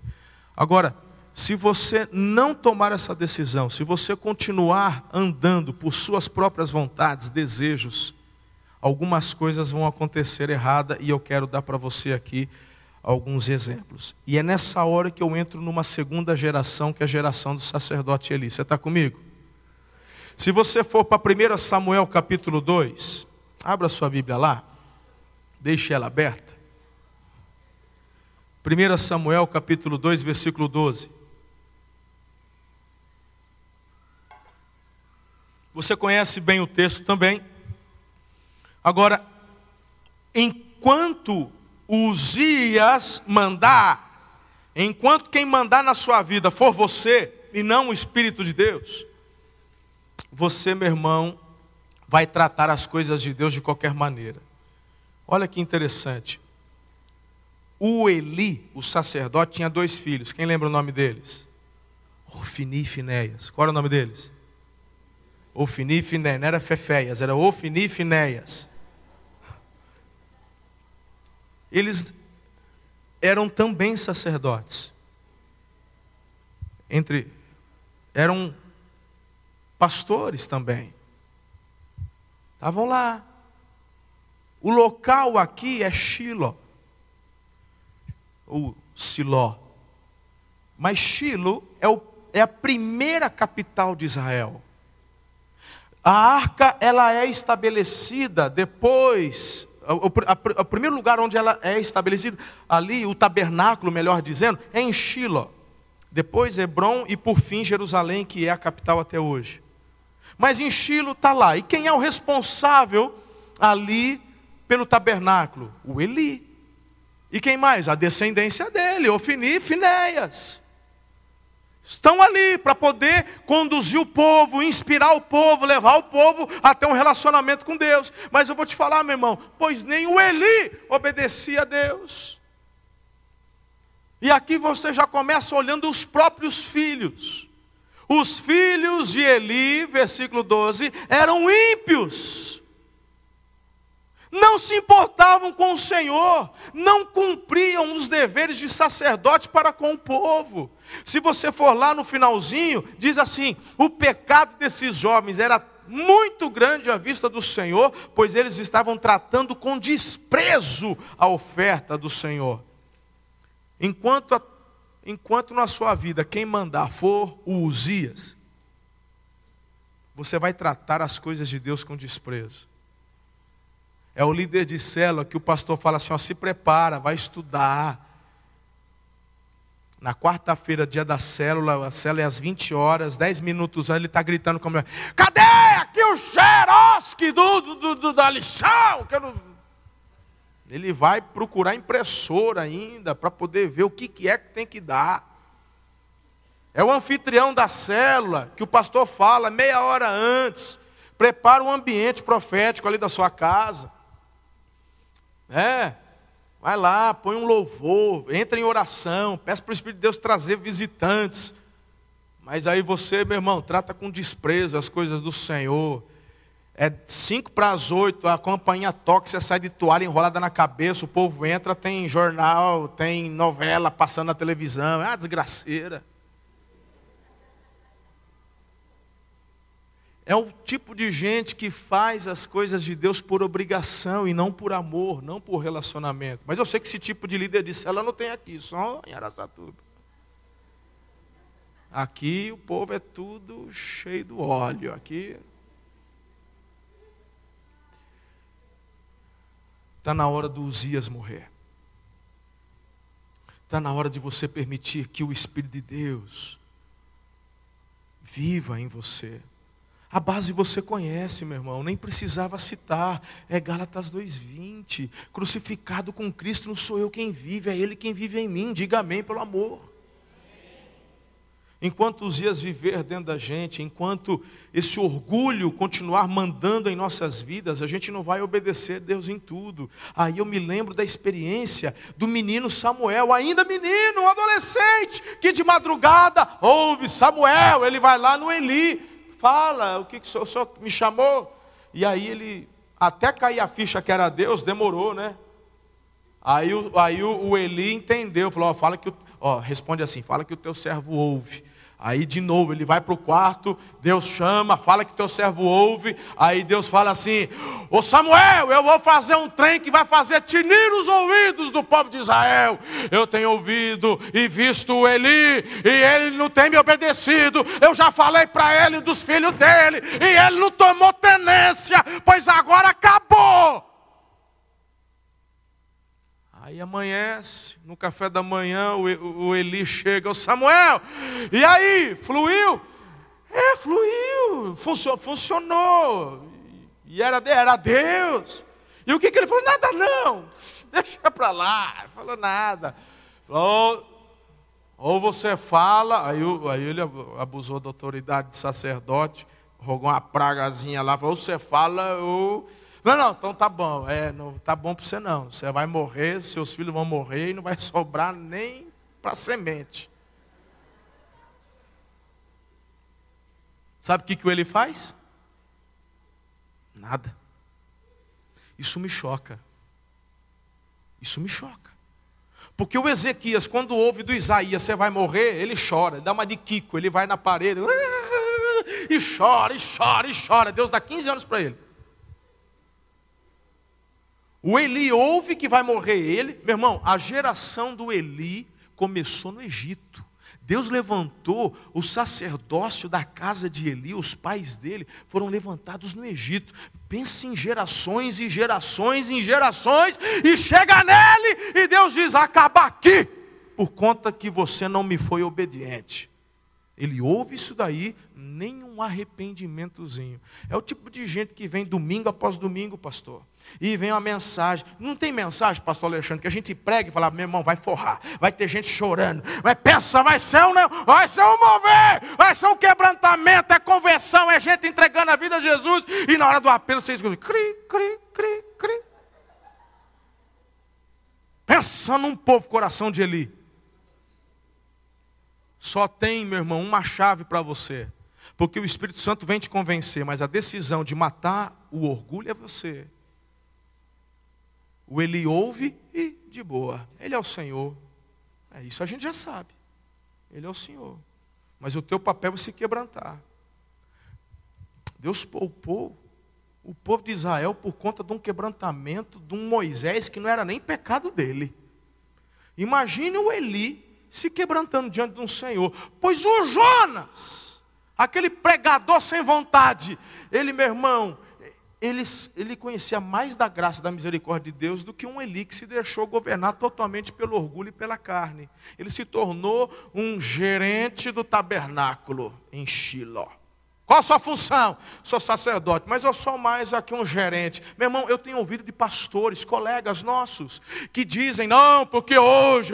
Agora, se você não tomar essa decisão, se você continuar andando por suas próprias vontades, desejos, algumas coisas vão acontecer errada e eu quero dar para você aqui alguns exemplos. E é nessa hora que eu entro numa segunda geração, que é a geração do sacerdote Eli. Você está comigo? Se você for para 1 Samuel capítulo 2, abra sua Bíblia lá, deixe ela aberta. 1 Samuel capítulo 2, versículo 12. Você conhece bem o texto também. Agora, enquanto Uzias mandar, enquanto quem mandar na sua vida for você e não o Espírito de Deus, você, meu irmão, vai tratar as coisas de Deus de qualquer maneira. Olha que interessante. O Eli, o sacerdote, tinha dois filhos. Quem lembra o nome deles? Ofini e Finéias. Qual era o nome deles? Ofini e Finéias. Não era Feféias, era Ofini e Finéias eles eram também sacerdotes. Entre eram pastores também. Estavam lá. O local aqui é Shilo, ou Siló. Mas Shilo é, o, é a primeira capital de Israel. A arca ela é estabelecida depois o, primeiro lugar onde ela é estabelecida, ali, o tabernáculo, melhor dizendo, é em Shiloh. Depois Hebron e por fim Jerusalém, que é a capital até hoje. Mas em Shiloh está lá. E quem é o responsável ali pelo tabernáculo? O Eli. E quem mais? A descendência dele, Ofini e Finéias estão ali para poder conduzir o povo, inspirar o povo, levar o povo até um relacionamento com Deus. Mas eu vou te falar, meu irmão, pois nem o Eli obedecia a Deus. E aqui você já começa olhando os próprios filhos. Os filhos de Eli, versículo 12, eram ímpios. Não se importavam com o Senhor, não cumpriam os deveres de sacerdote para com o povo. Se você for lá no finalzinho, diz assim: o pecado desses jovens era muito grande à vista do Senhor, pois eles estavam tratando com desprezo a oferta do Senhor. Enquanto, a, enquanto na sua vida quem mandar for o Uzias, você vai tratar as coisas de Deus com desprezo. É o líder de célula que o pastor fala assim: ó, se prepara, vai estudar na quarta-feira, dia da célula, a célula é às 20 horas, 10 minutos antes, ele está gritando com a mulher: Cadê aqui o xeroski do, do, do, da lição? Que não... Ele vai procurar impressora ainda para poder ver o que, que é que tem que dar. É o anfitrião da célula que o pastor fala meia hora antes. Prepara o um ambiente profético ali da sua casa. É, Vai lá, põe um louvor, entra em oração, peça para o Espírito de Deus trazer visitantes. Mas aí você, meu irmão, trata com desprezo as coisas do Senhor. É cinco para as oito, a companhia você sai de toalha enrolada na cabeça, o povo entra, tem jornal, tem novela passando na televisão, é uma desgraceira. É o tipo de gente que faz as coisas de Deus por obrigação e não por amor, não por relacionamento. Mas eu sei que esse tipo de líder disse, ela não tem aqui, só em Araçatuba. Aqui o povo é tudo cheio do óleo. Aqui está na hora do Uzias morrer. Está na hora de você permitir que o Espírito de Deus viva em você. A base você conhece, meu irmão, nem precisava citar. É Gálatas 2:20. Crucificado com Cristo não sou eu quem vive, é ele quem vive em mim. Diga amém pelo amor. Enquanto os dias viver dentro da gente, enquanto esse orgulho continuar mandando em nossas vidas, a gente não vai obedecer Deus em tudo. Aí eu me lembro da experiência do menino Samuel, ainda menino, adolescente, que de madrugada ouve Samuel, ele vai lá no Eli, fala, o que, que o senhor me chamou? E aí ele, até cair a ficha que era Deus, demorou, né? Aí, aí o, o Eli entendeu, falou, ó, fala que, ó, responde assim, fala que o teu servo ouve. Aí de novo ele vai para o quarto, Deus chama, fala que teu servo ouve. Aí Deus fala assim: Ô Samuel, eu vou fazer um trem que vai fazer tinir os ouvidos do povo de Israel. Eu tenho ouvido e visto o Eli, e ele não tem me obedecido. Eu já falei para ele dos filhos dele, e ele não tomou tenência, pois agora acabou. Aí amanhece, no café da manhã, o Eli chega, o Samuel, e aí, fluiu? É, fluiu, funcionou, funcionou. E era, era Deus. E o que, que ele falou? Nada não, deixa para lá, falou nada. Falou, ou você fala, aí, aí ele abusou da autoridade de sacerdote, rogou uma pragazinha lá, falou, você fala, ou. Não, não, então tá bom. É, não tá bom para você não. Você vai morrer, seus filhos vão morrer e não vai sobrar nem para semente. Sabe o que, que ele faz? Nada. Isso me choca. Isso me choca. Porque o Ezequias, quando ouve do Isaías, você vai morrer, ele chora, dá uma de Kiko, ele vai na parede, e chora, e chora, e chora. Deus dá 15 anos para ele. O Eli ouve que vai morrer ele. Meu irmão, a geração do Eli começou no Egito. Deus levantou o sacerdócio da casa de Eli, os pais dele foram levantados no Egito. Pense em gerações e gerações e gerações, e chega nele, e Deus diz: acaba aqui, por conta que você não me foi obediente. Ele ouve isso daí, nenhum arrependimentozinho. É o tipo de gente que vem domingo após domingo, pastor e vem uma mensagem. Não tem mensagem, pastor Alexandre, que a gente prega e fala, meu irmão, vai forrar, vai ter gente chorando. Mas pensa, vai ser um, vai ser um mover, vai ser um quebrantamento, é conversão, é gente entregando a vida a Jesus. E na hora do apelo, vocês escutam, cri, cri, cri, cri. Pensa num povo coração de Eli. Só tem, meu irmão, uma chave para você. Porque o Espírito Santo vem te convencer, mas a decisão de matar o orgulho é você. O Eli ouve e de boa. Ele é o Senhor. É isso a gente já sabe. Ele é o Senhor. Mas o teu papel é se quebrantar. Deus poupou o povo de Israel por conta de um quebrantamento de um Moisés que não era nem pecado dele. Imagine o Eli se quebrantando diante de um Senhor. Pois o Jonas, aquele pregador sem vontade, ele, meu irmão, ele, ele conhecia mais da graça e da misericórdia de Deus do que um Eli que se deixou governar totalmente pelo orgulho e pela carne. Ele se tornou um gerente do tabernáculo em Shiloh. Qual a sua função? Sou sacerdote, mas eu sou mais aqui um gerente. Meu irmão, eu tenho ouvido de pastores, colegas nossos, que dizem: não, porque hoje,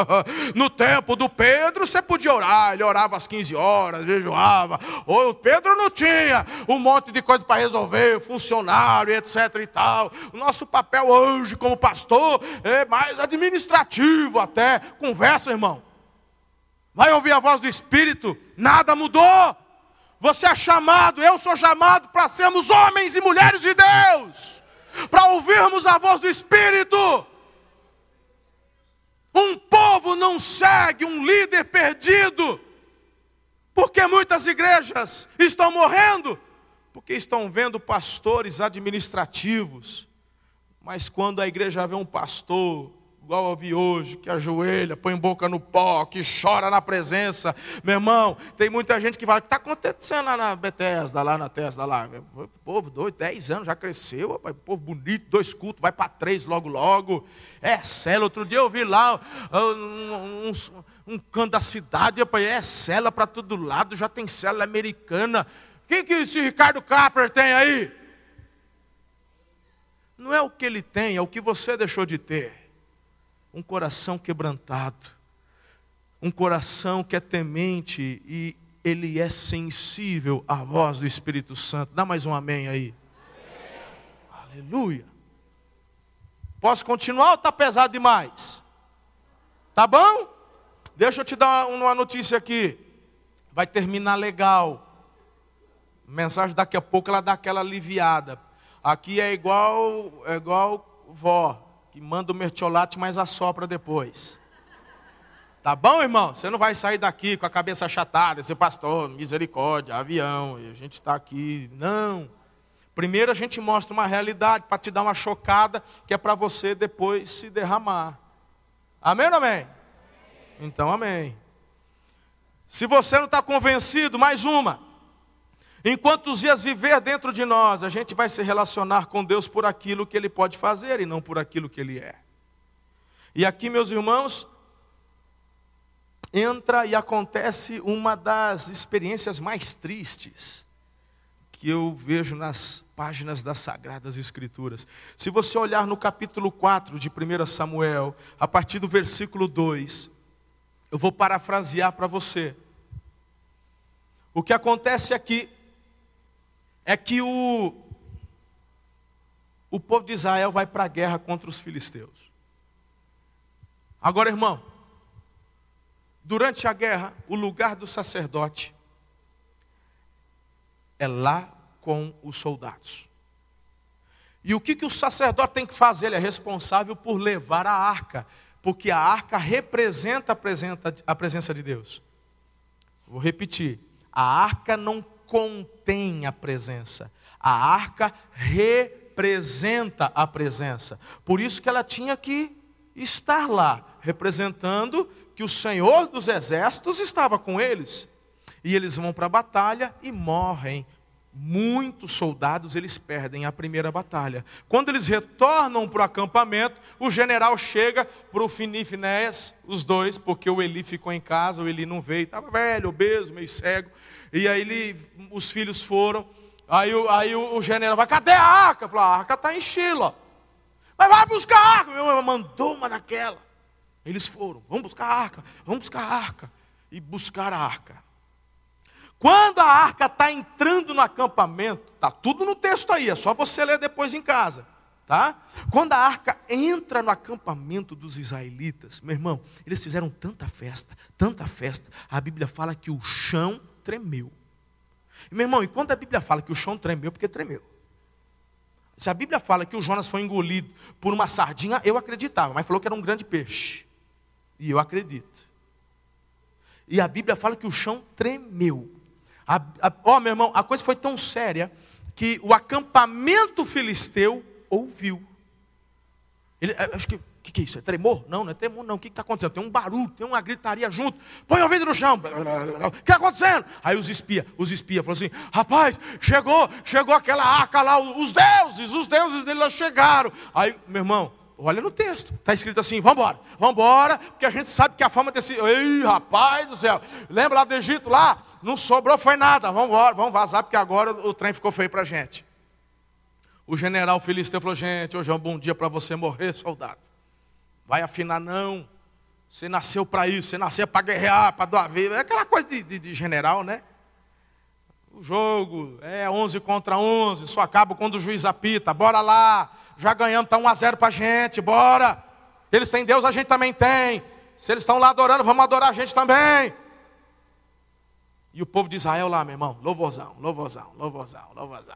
no tempo do Pedro, você podia orar. Ele orava às 15 horas, jejuava. O Pedro não tinha um monte de coisa para resolver, funcionário, etc e tal. O nosso papel hoje, como pastor, é mais administrativo até. Conversa, irmão. Vai ouvir a voz do Espírito, nada mudou. Você é chamado, eu sou chamado para sermos homens e mulheres de Deus, para ouvirmos a voz do Espírito. Um povo não segue um líder perdido, porque muitas igrejas estão morrendo, porque estão vendo pastores administrativos. Mas quando a igreja vê um pastor igual eu vi hoje, que ajoelha, põe boca no pó, que chora na presença. Meu irmão, tem muita gente que fala, o que está acontecendo lá na Bethesda, lá na Tesla, lá? O povo, dois, dez anos, já cresceu, povo bonito, dois cultos, vai para três logo, logo. É cela, outro dia eu vi lá um, um, um canto da cidade, rapaz, é cela para todo lado, já tem cela americana. Quem que esse Ricardo Capper tem aí? Não é o que ele tem, é o que você deixou de ter um coração quebrantado, um coração que é temente e ele é sensível à voz do Espírito Santo. Dá mais um amém aí. Amém. Aleluia. Posso continuar ou está pesado demais? Tá bom? Deixa eu te dar uma notícia aqui. Vai terminar legal. Mensagem daqui a pouco ela dá aquela aliviada. Aqui é igual, é igual vó que manda o mertiolate, mas assopra depois. Tá bom, irmão? Você não vai sair daqui com a cabeça achatada, esse pastor, misericórdia, avião, e a gente está aqui. Não. Primeiro a gente mostra uma realidade para te dar uma chocada, que é para você depois se derramar. Amém ou amém? Então, amém. Se você não está convencido, mais uma. Enquanto os dias viver dentro de nós, a gente vai se relacionar com Deus por aquilo que Ele pode fazer e não por aquilo que Ele é. E aqui, meus irmãos, entra e acontece uma das experiências mais tristes que eu vejo nas páginas das Sagradas Escrituras. Se você olhar no capítulo 4 de 1 Samuel, a partir do versículo 2, eu vou parafrasear para você. O que acontece aqui é que o, o povo de Israel vai para a guerra contra os filisteus. Agora, irmão, durante a guerra, o lugar do sacerdote é lá com os soldados. E o que, que o sacerdote tem que fazer? Ele é responsável por levar a arca, porque a arca representa a presença, de Deus. Vou repetir: a arca não contém a presença. A arca representa a presença. Por isso que ela tinha que estar lá, representando que o Senhor dos exércitos estava com eles. E eles vão para a batalha e morrem. Muitos soldados eles perdem a primeira batalha. Quando eles retornam para o acampamento, o general chega para o Finifinéias, os dois, porque o Eli ficou em casa, o Eli não veio, estava velho, obeso, meio cego. E aí ele, os filhos foram. Aí, aí o, o general vai, cadê a arca? Falou, a arca está em Shilo. Mas vai buscar a arca. Meu irmão mandou uma daquela. Eles foram, vamos buscar a arca, vamos buscar a arca. E buscar a arca. Quando a arca está entrando no acampamento, está tudo no texto aí, é só você ler depois em casa. Tá? Quando a arca entra no acampamento dos israelitas, meu irmão, eles fizeram tanta festa, tanta festa. A Bíblia fala que o chão tremeu. Meu irmão, e quando a Bíblia fala que o chão tremeu, porque tremeu. Se a Bíblia fala que o Jonas foi engolido por uma sardinha, eu acreditava, mas falou que era um grande peixe. E eu acredito. E a Bíblia fala que o chão tremeu. Ó, oh, meu irmão, a coisa foi tão séria que o acampamento filisteu ouviu. Ele, acho que que, que é isso? É tremor? Não, não é tremor, não. O que está acontecendo? Tem um barulho, tem uma gritaria junto. Põe o vidro no chão. O que está acontecendo? Aí os espias, os espias falaram assim: rapaz, chegou, chegou aquela arca lá, os deuses, os deuses dele lá chegaram. Aí, meu irmão, olha no texto, está escrito assim: vamos embora, vamos embora, porque a gente sabe que a fama desse. Ei, rapaz do céu, lembra lá do Egito lá? Não sobrou, foi nada, vamos embora, vamos vazar, porque agora o trem ficou feio para a gente. O general filisteu falou: gente, hoje é um bom dia para você morrer, soldado vai afinar, não. Você nasceu para isso, você nasceu para guerrear, para doar vida. É aquela coisa de, de, de, general, né? O jogo é 11 contra 11, só acaba quando o juiz apita. Bora lá, já ganhamos, está 1 a 0 para a gente, bora. Eles têm Deus, a gente também tem. Se eles estão lá adorando, vamos adorar a gente também. E o povo de Israel lá, meu irmão, louvorzão, louvorzão, louvorzão, louvorzão.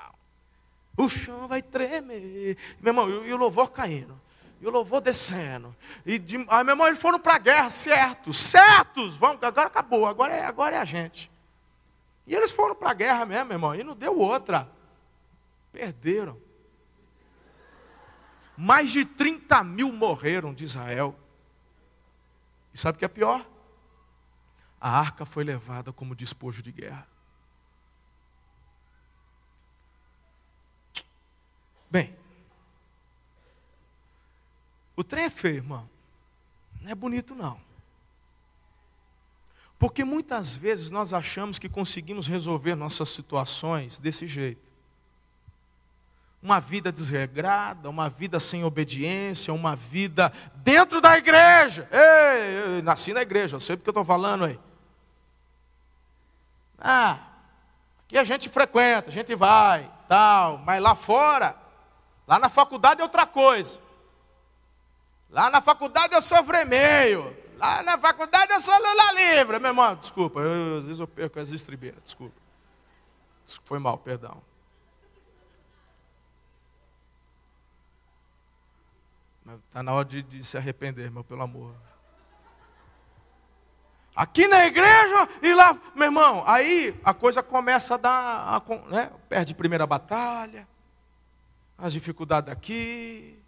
O chão vai tremer. Meu irmão, e o louvor caindo. E o louvor descendo. E de, aí, meu irmão, eles foram para a guerra, certos, certos. Vamos, agora acabou, agora é, agora é a gente. E eles foram para a guerra mesmo, meu irmão, e não deu outra. Perderam. Mais de 30 mil morreram de Israel. E sabe o que é pior? A arca foi levada como despojo de guerra. Bem, o trem é feio, irmão. Não é bonito, não. Porque muitas vezes nós achamos que conseguimos resolver nossas situações desse jeito. Uma vida desregrada, uma vida sem obediência, uma vida dentro da igreja. Ei, eu nasci na igreja, eu sei porque eu estou falando aí. Ah, aqui a gente frequenta, a gente vai, tal, mas lá fora, lá na faculdade é outra coisa. Lá na faculdade eu sou vremeio. Lá na faculdade eu sou Lula livre. Meu irmão, desculpa, eu, às vezes eu perco as estribeiras, desculpa. Foi mal, perdão. Está na hora de, de, se arrepender, meu, pelo amor. Aqui na igreja e lá, meu irmão, aí a coisa começa a dar, a, né, perde primeira batalha, as dificuldades aqui,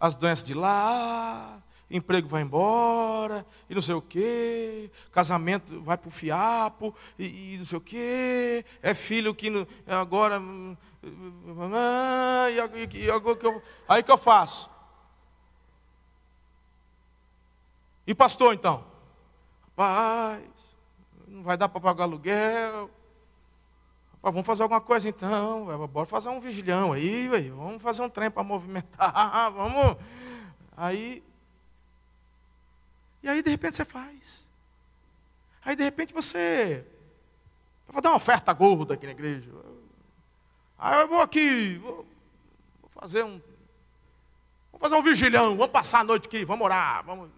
as doenças de lá, emprego vai embora, e não sei o quê, casamento vai para o fiapo, e, e, não sei o quê, é filho que não, agora. E, e, agora que eu, aí que eu faço? E pastor então? Rapaz, não vai dar para pagar aluguel. Vamos fazer alguma coisa então. Bora fazer um vigilhão aí, vamos fazer um trem para movimentar. Vamos. Aí e aí, de repente, você faz. Aí, de repente, você vai dar uma oferta gorda aqui na igreja. Aí eu vou aqui, vou, vou fazer um. Vamos fazer um vigilhão, vamos passar a noite aqui, vamos orar. Vamos...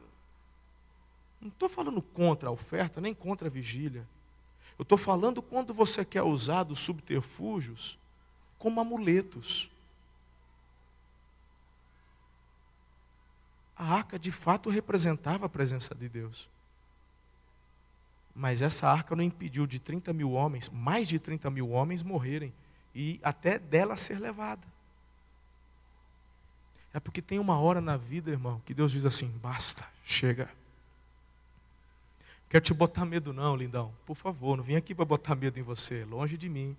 Não estou falando contra a oferta, nem contra a vigília. Eu estou falando quando você quer usar dos subterfúgios como amuletos. A arca de fato representava a presença de Deus. Mas essa arca não impediu de 30 mil homens, mais de 30 mil homens, morrerem e até dela ser levada. É porque tem uma hora na vida, irmão, que Deus diz assim: basta, chega. Quero te botar medo, não, lindão. Por favor, não vim aqui para botar medo em você, longe de mim.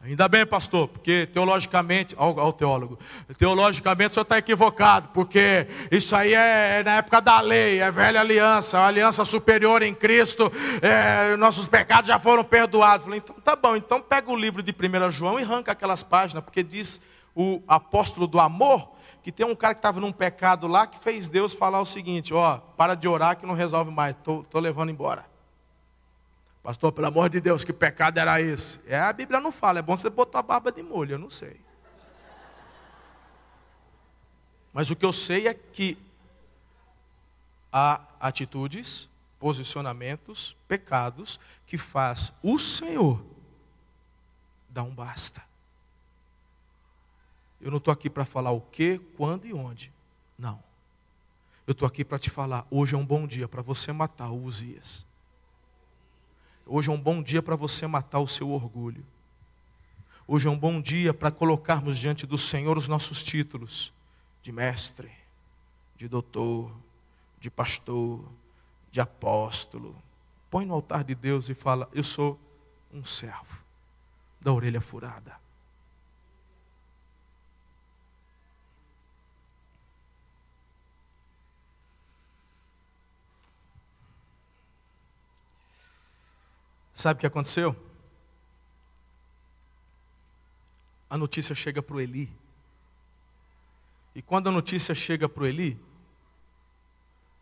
Ainda bem, pastor, porque teologicamente, olha o teólogo, teologicamente o senhor está equivocado, porque isso aí é, é na época da lei, é velha aliança, aliança superior em Cristo, é, nossos pecados já foram perdoados. Falei, então tá bom, então pega o livro de 1 João e arranca aquelas páginas, porque diz o apóstolo do amor, que tem um cara que estava num pecado lá, que fez Deus falar o seguinte: ó, para de orar que não resolve mais, estou levando embora. Pastor, pelo amor de Deus, que pecado era esse? É, a Bíblia não fala, é bom você botar a barba de molho, eu não sei. Mas o que eu sei é que há atitudes, posicionamentos, pecados que faz o Senhor dar um basta. Eu não estou aqui para falar o que, quando e onde. Não. Eu estou aqui para te falar, hoje é um bom dia para você matar o Uzias. Hoje é um bom dia para você matar o seu orgulho. Hoje é um bom dia para colocarmos diante do Senhor os nossos títulos de mestre, de doutor, de pastor, de apóstolo. Põe no altar de Deus e fala: Eu sou um servo da orelha furada. Sabe o que aconteceu? A notícia chega para o Eli. E quando a notícia chega para o Eli,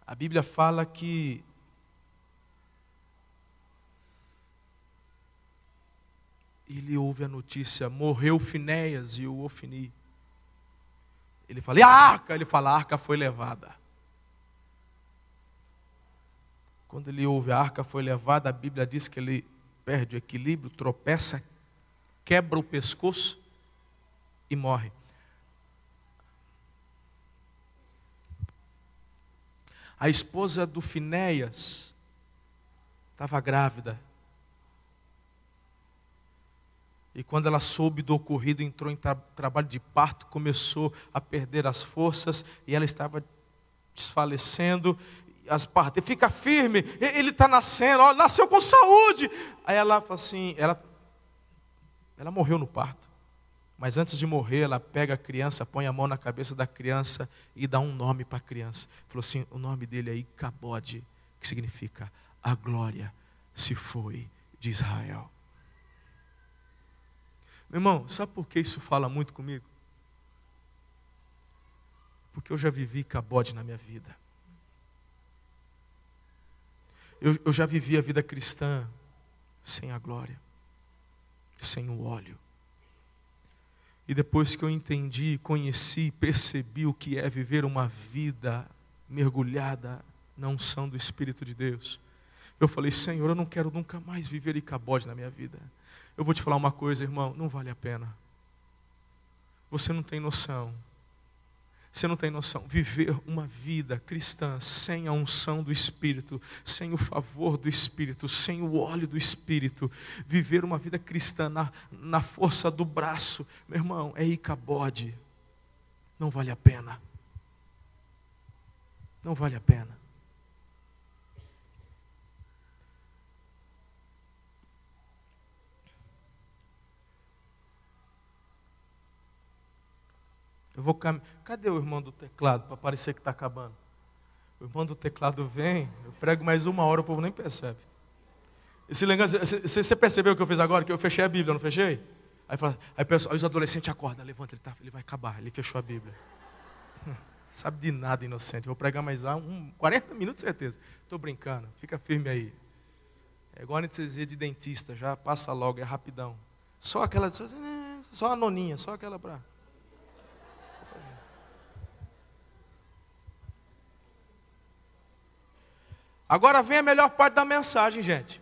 a Bíblia fala que ele ouve a notícia, morreu Finéias e o Ofni. Ele fala, e a arca? Ele fala, a arca foi levada. Quando ele ouve a arca foi levada, a Bíblia diz que ele perde o equilíbrio, tropeça, quebra o pescoço e morre. A esposa do Finéias estava grávida. E quando ela soube do ocorrido, entrou em tra trabalho de parto, começou a perder as forças e ela estava desfalecendo. As partes, fica firme, ele está nascendo, ó, nasceu com saúde. Aí ela falou assim: ela, ela morreu no parto. Mas antes de morrer, ela pega a criança, põe a mão na cabeça da criança e dá um nome para a criança. Falou assim: o nome dele é Icabode, que significa a glória se foi de Israel. Meu irmão, sabe por que isso fala muito comigo? Porque eu já vivi cabode na minha vida. Eu, eu já vivi a vida cristã sem a glória, sem o óleo. E depois que eu entendi, conheci, percebi o que é viver uma vida mergulhada na unção do Espírito de Deus, eu falei: Senhor, eu não quero nunca mais viver Icabode na minha vida. Eu vou te falar uma coisa, irmão, não vale a pena. Você não tem noção. Você não tem noção. Viver uma vida cristã sem a unção do Espírito, sem o favor do Espírito, sem o óleo do Espírito, viver uma vida cristã na, na força do braço, meu irmão, é icabode. Não vale a pena. Não vale a pena. Eu vou. Cadê o irmão do teclado para parecer que está acabando? O irmão do teclado vem, eu prego mais uma hora, o povo nem percebe. Você percebeu o que eu fiz agora? Que eu fechei a Bíblia, não fechei? Aí, fala, aí, aí os adolescentes acordam, levanta, ele, tá, ele vai acabar, ele fechou a Bíblia. Sabe de nada, inocente. Vou pregar mais um, 40 minutos, certeza. Estou brincando, fica firme aí. É igual anestesia de dentista, já passa logo, é rapidão. Só aquela, só a noninha, só aquela para. Agora vem a melhor parte da mensagem, gente.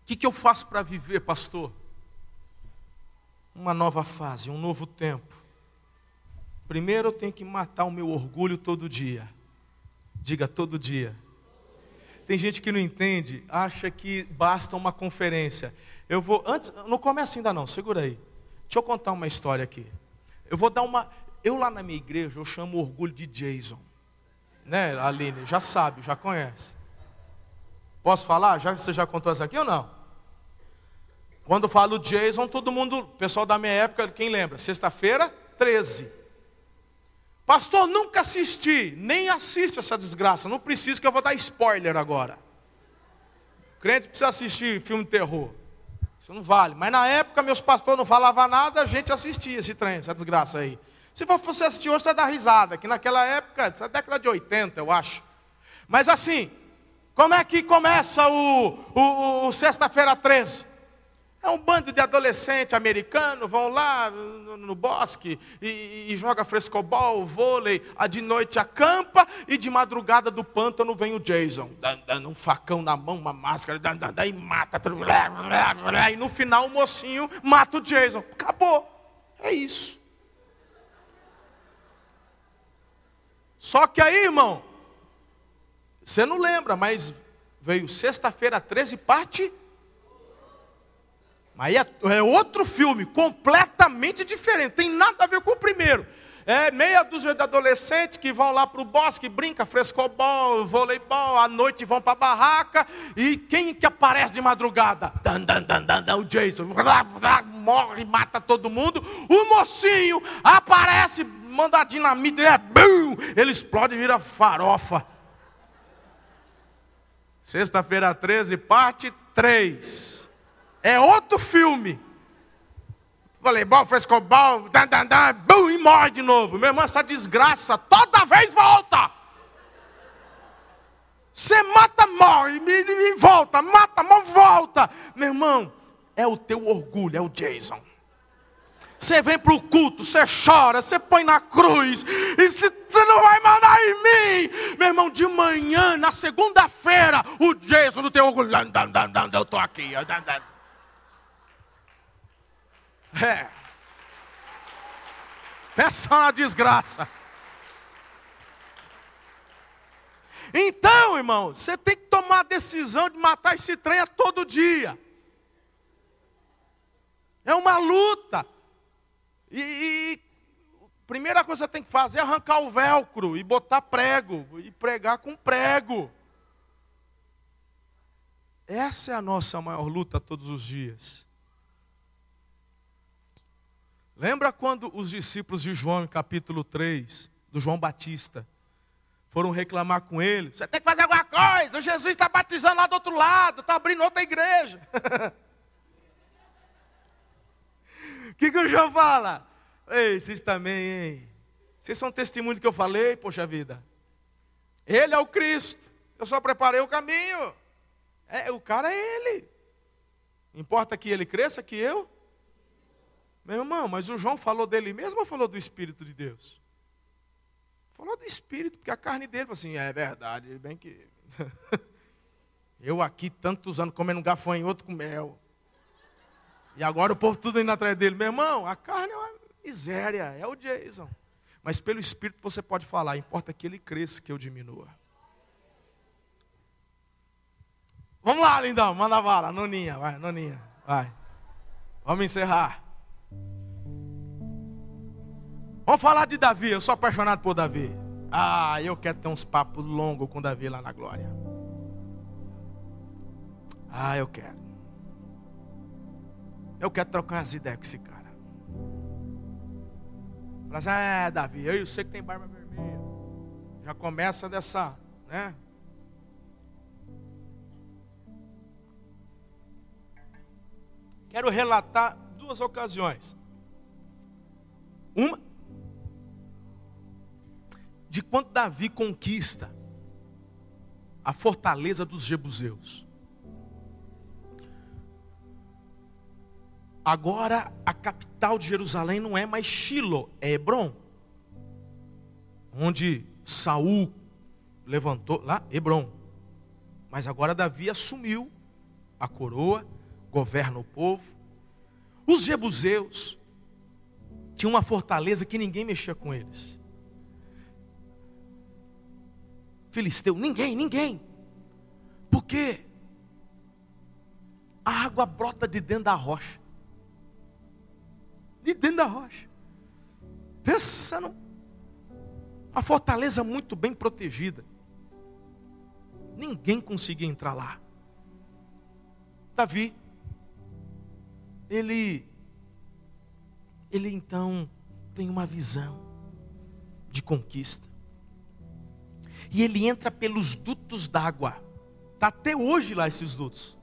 O que, que eu faço para viver, pastor? Uma nova fase, um novo tempo. Primeiro eu tenho que matar o meu orgulho todo dia. Diga todo dia. Tem gente que não entende, acha que basta uma conferência. Eu vou, antes, não começa ainda não, segura aí. Deixa eu contar uma história aqui. Eu vou dar uma. Eu lá na minha igreja, eu chamo o orgulho de Jason. Né, Aline? Já sabe, já conhece. Posso falar? Já, você já contou essa aqui ou não? Quando falo Jason, todo mundo, pessoal da minha época, quem lembra? Sexta-feira, 13. Pastor, nunca assisti, nem assiste essa desgraça. Não precisa que eu vou dar spoiler agora. O crente precisa assistir filme de terror. Isso não vale. Mas na época, meus pastores não falavam nada, a gente assistia esse trem, essa desgraça aí. Se você assistir hoje, você dá risada, que naquela época, essa década de 80, eu acho. Mas assim, como é que começa o, o, o Sexta-feira 13? É um bando de adolescentes americanos, vão lá no, no bosque e, e, joga frescobol, vôlei, a de noite acampa e de madrugada do pântano vem o Jason, dando um facão na mão, uma máscara, e mata. E no final o mocinho mata o Jason. Acabou. É isso. Só que aí, irmão, você não lembra, mas veio sexta-feira 13, parte Aí é, é outro filme, completamente diferente, tem nada a ver com o primeiro. É meia dúzia de adolescentes que vão lá para o bosque, brinca frescobol, voleibol, à noite vão para a barraca. E quem que aparece de madrugada? Dan, dan, dan, dan, dan, o Jason. Morre, mata todo mundo. O mocinho aparece, manda dinamite, é, bum, ele explode e vira farofa. Sexta-feira 13, parte 3. É outro filme. Voleibol, frescobol, dan, dan, dan, bum, e morre de novo. Meu irmão, essa desgraça toda vez volta. Você mata, morre, e volta, mata, morre, volta. Meu irmão, é o teu orgulho, é o Jason. Você vem para o culto, você chora, você põe na cruz, e você não vai mandar em mim. Meu irmão, de manhã, na segunda-feira, o Jason no teu orgulho, eu estou aqui. É. Peça uma desgraça. Então, irmão, você tem que tomar a decisão de matar esse trem a todo dia. É uma luta. E, e a primeira coisa que tem que fazer é arrancar o velcro e botar prego e pregar com prego. Essa é a nossa maior luta todos os dias. Lembra quando os discípulos de João, capítulo 3, do João Batista, foram reclamar com ele. Você tem que fazer alguma coisa. O Jesus está batizando lá do outro lado, está abrindo outra igreja. O que, que o João fala? Ei, vocês também, hein? Vocês são testemunho do que eu falei, poxa vida. Ele é o Cristo. Eu só preparei o caminho. É, o cara é ele. Importa que ele cresça que eu. Meu irmão, mas o João falou dele mesmo ou falou do Espírito de Deus? Falou do espírito, porque a carne dele falou assim: é verdade, bem que. Eu aqui tantos anos comendo gafanhoto com mel. E agora o povo tudo indo atrás dele. Meu irmão, a carne é uma miséria, é o Jason. Mas pelo Espírito você pode falar, importa que ele cresça, que eu diminua. Vamos lá, lindão, manda bala, noninha, vai, noninha, vai. Vamos encerrar. Vamos falar de Davi, eu sou apaixonado por Davi. Ah, eu quero ter uns papos longos com Davi lá na glória. Ah, eu quero. Eu quero trocar umas ideias com esse cara. Fala assim, é, Davi, eu sei que tem barba vermelha. Já começa dessa, né? Quero relatar duas ocasiões. Uma de quando Davi conquista a fortaleza dos jebuseus. Agora a capital de Jerusalém não é mais Shilo, é Hebron. Onde Saul levantou lá, Hebron. Mas agora Davi assumiu a coroa, governa o povo. Os jebuseus tinham uma fortaleza que ninguém mexia com eles. Filisteu? Ninguém, ninguém. Por quê? A água brota de dentro da rocha. De dentro da rocha. Pensa numa fortaleza muito bem protegida. Ninguém conseguia entrar lá. Davi, ele, ele então tem uma visão de conquista e ele entra pelos dutos d'água. Está até hoje lá esses dutos.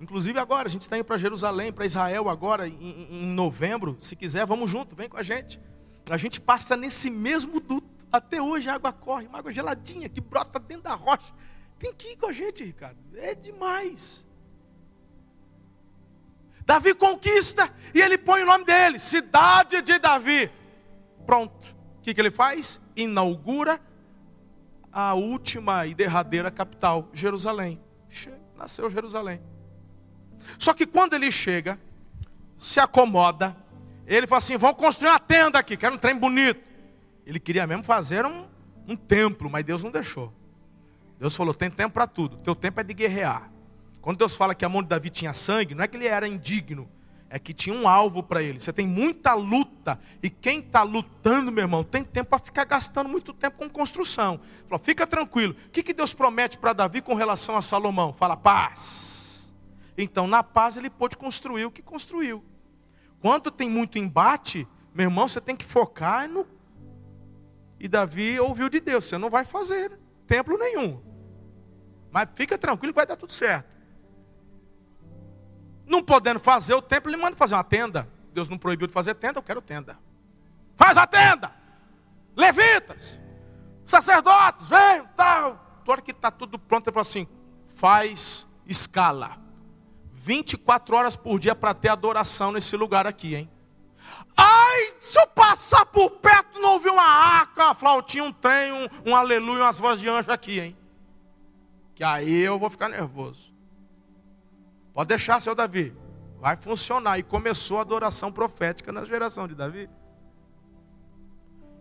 Inclusive agora, a gente está indo para Jerusalém, para Israel agora, em, em, novembro. Se quiser, vamos junto, vem com a gente. A gente passa nesse mesmo duto. Até hoje a água corre, uma água geladinha que brota dentro da rocha. Tem que ir com a gente, Ricardo. É demais. Davi conquista e ele põe o nome dele, cidade de Davi. Pronto. O que, que ele faz? Inaugura a última e derradeira capital, Jerusalém. Nasceu Jerusalém. Só que quando ele chega, se acomoda, ele fala assim: vamos construir uma tenda aqui, quero um trem bonito. Ele queria mesmo fazer um, um templo, mas Deus não deixou. Deus falou: tem tempo para tudo, teu tempo é de guerrear. Quando Deus fala que a mão de Davi tinha sangue, não é que ele era indigno, é que tinha um alvo para ele. Você tem muita luta. E quem está lutando, meu irmão, tem tempo para ficar gastando muito tempo com construção. Fala, fica tranquilo. O que, que Deus promete para Davi com relação a Salomão? Fala, paz. Então, na paz, ele pôde construir o que construiu. Quando tem muito embate, meu irmão, você tem que focar no. E Davi ouviu de Deus: você não vai fazer templo nenhum. Mas fica tranquilo vai dar tudo certo. Não podendo fazer o templo, ele manda fazer uma tenda. Deus não proibiu de fazer tenda, eu quero tenda. Faz a tenda! Levitas, sacerdotes, vem, tal. Na hora que está tudo pronto, ele fala assim: faz escala. 24 horas por dia para ter adoração nesse lugar aqui, hein? se eu passar por perto não ouvir uma arca, uma flautinha, um trem, um, um aleluia, umas vozes de anjo aqui, hein? Que aí eu vou ficar nervoso. Pode deixar, seu Davi. Vai funcionar. E começou a adoração profética na geração de Davi.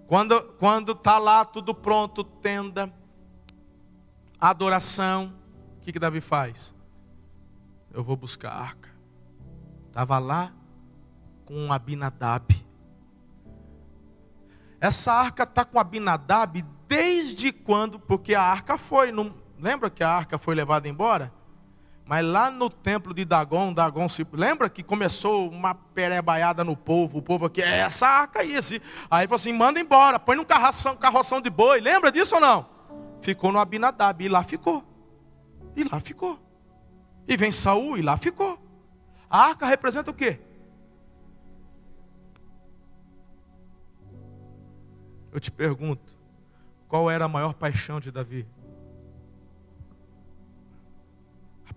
Quando quando tá lá tudo pronto, tenda, adoração, o que que Davi faz? Eu vou buscar a arca. Estava lá com Abinadab. Essa arca está com Abinadab desde quando? Porque a arca foi. Não, lembra que a arca foi levada embora? Mas lá no templo de Dagon, Dagon se lembra que começou uma perebaiada no povo, o povo aqui, é essa arca aí, esse. aí falou assim, manda embora, põe num carroção, carroção de boi, lembra disso ou não? Ficou no Abinadab, e lá ficou, e lá ficou, e vem Saul, e lá ficou, a arca representa o quê? Eu te pergunto, qual era a maior paixão de Davi?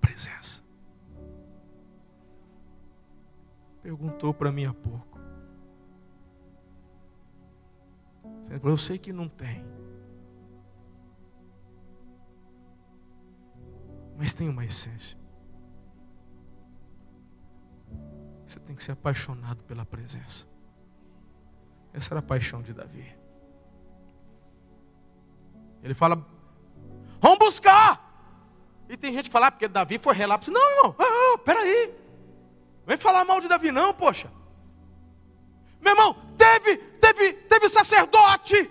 Presença. Perguntou para mim há pouco. Eu sei que não tem. Mas tem uma essência. Você tem que ser apaixonado pela presença. Essa era a paixão de Davi. Ele fala, vamos buscar. E tem gente que fala, ah, porque Davi foi relapso. Não, irmão, ah, peraí. Vem falar mal de Davi, não, poxa. Meu irmão, teve, teve, teve sacerdote,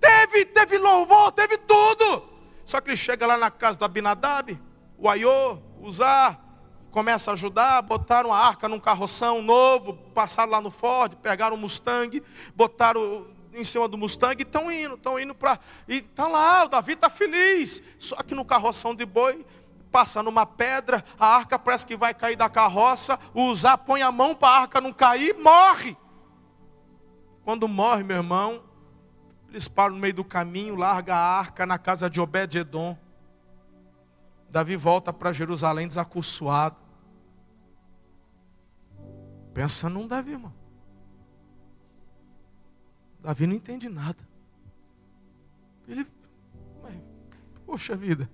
teve, teve louvor, teve tudo. Só que ele chega lá na casa do Abinadab, o Aiô, Uzá, começa a ajudar, botaram a arca num carroção novo, passaram lá no Ford, pegaram o Mustang, botaram em cima do Mustang e estão indo, estão indo para. E está lá, o Davi está feliz. Só que no carroção de boi, passa numa pedra, a arca parece que vai cair da carroça, o Uzá põe a mão para a arca não cair, morre. Quando morre, meu irmão, eles param no meio do caminho, larga a arca na casa de Obed-Edom. Davi volta para Jerusalém desacursoado. Pensa num Davi, irmão. Davi não entende nada. Ele, mas, poxa vida.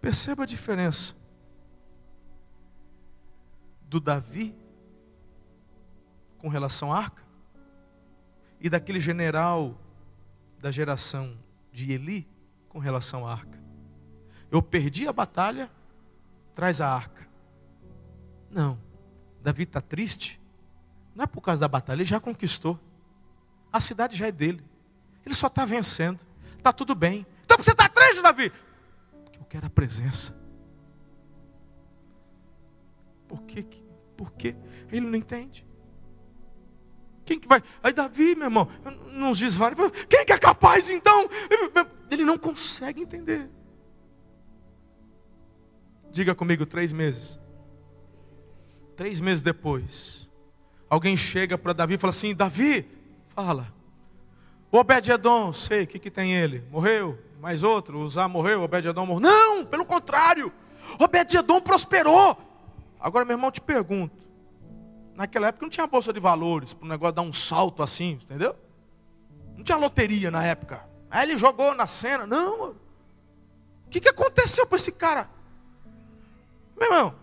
Perceba a diferença do Davi com relação à arca e daquele general da geração de Eli com relação à arca. Eu perdi a batalha, traz a arca. Não. Davi está triste, não é por causa da batalha, ele já conquistou. A cidade já é dele. Ele só está vencendo. Está tudo bem. Então você está triste, Davi? Porque eu quero a presença. Por quê? Por quê? Ele não entende. Quem que vai? Aí Davi, meu irmão, nos vários. Quem que é capaz então? Ele não consegue entender. Diga comigo três meses. Três meses depois, alguém chega para Davi e fala assim: Davi, fala. Obed-Edom, sei, o que, que tem ele? Morreu? Mais outro? Uzá morreu? Obed-Edom morreu? Não, pelo contrário. Obed-Edom prosperou. Agora, meu irmão, te pergunto. Naquela época não tinha bolsa de valores, para o negócio dar um salto assim, entendeu? Não tinha loteria na época. Aí ele jogou na cena. Não, o que, que aconteceu para esse cara? Meu irmão,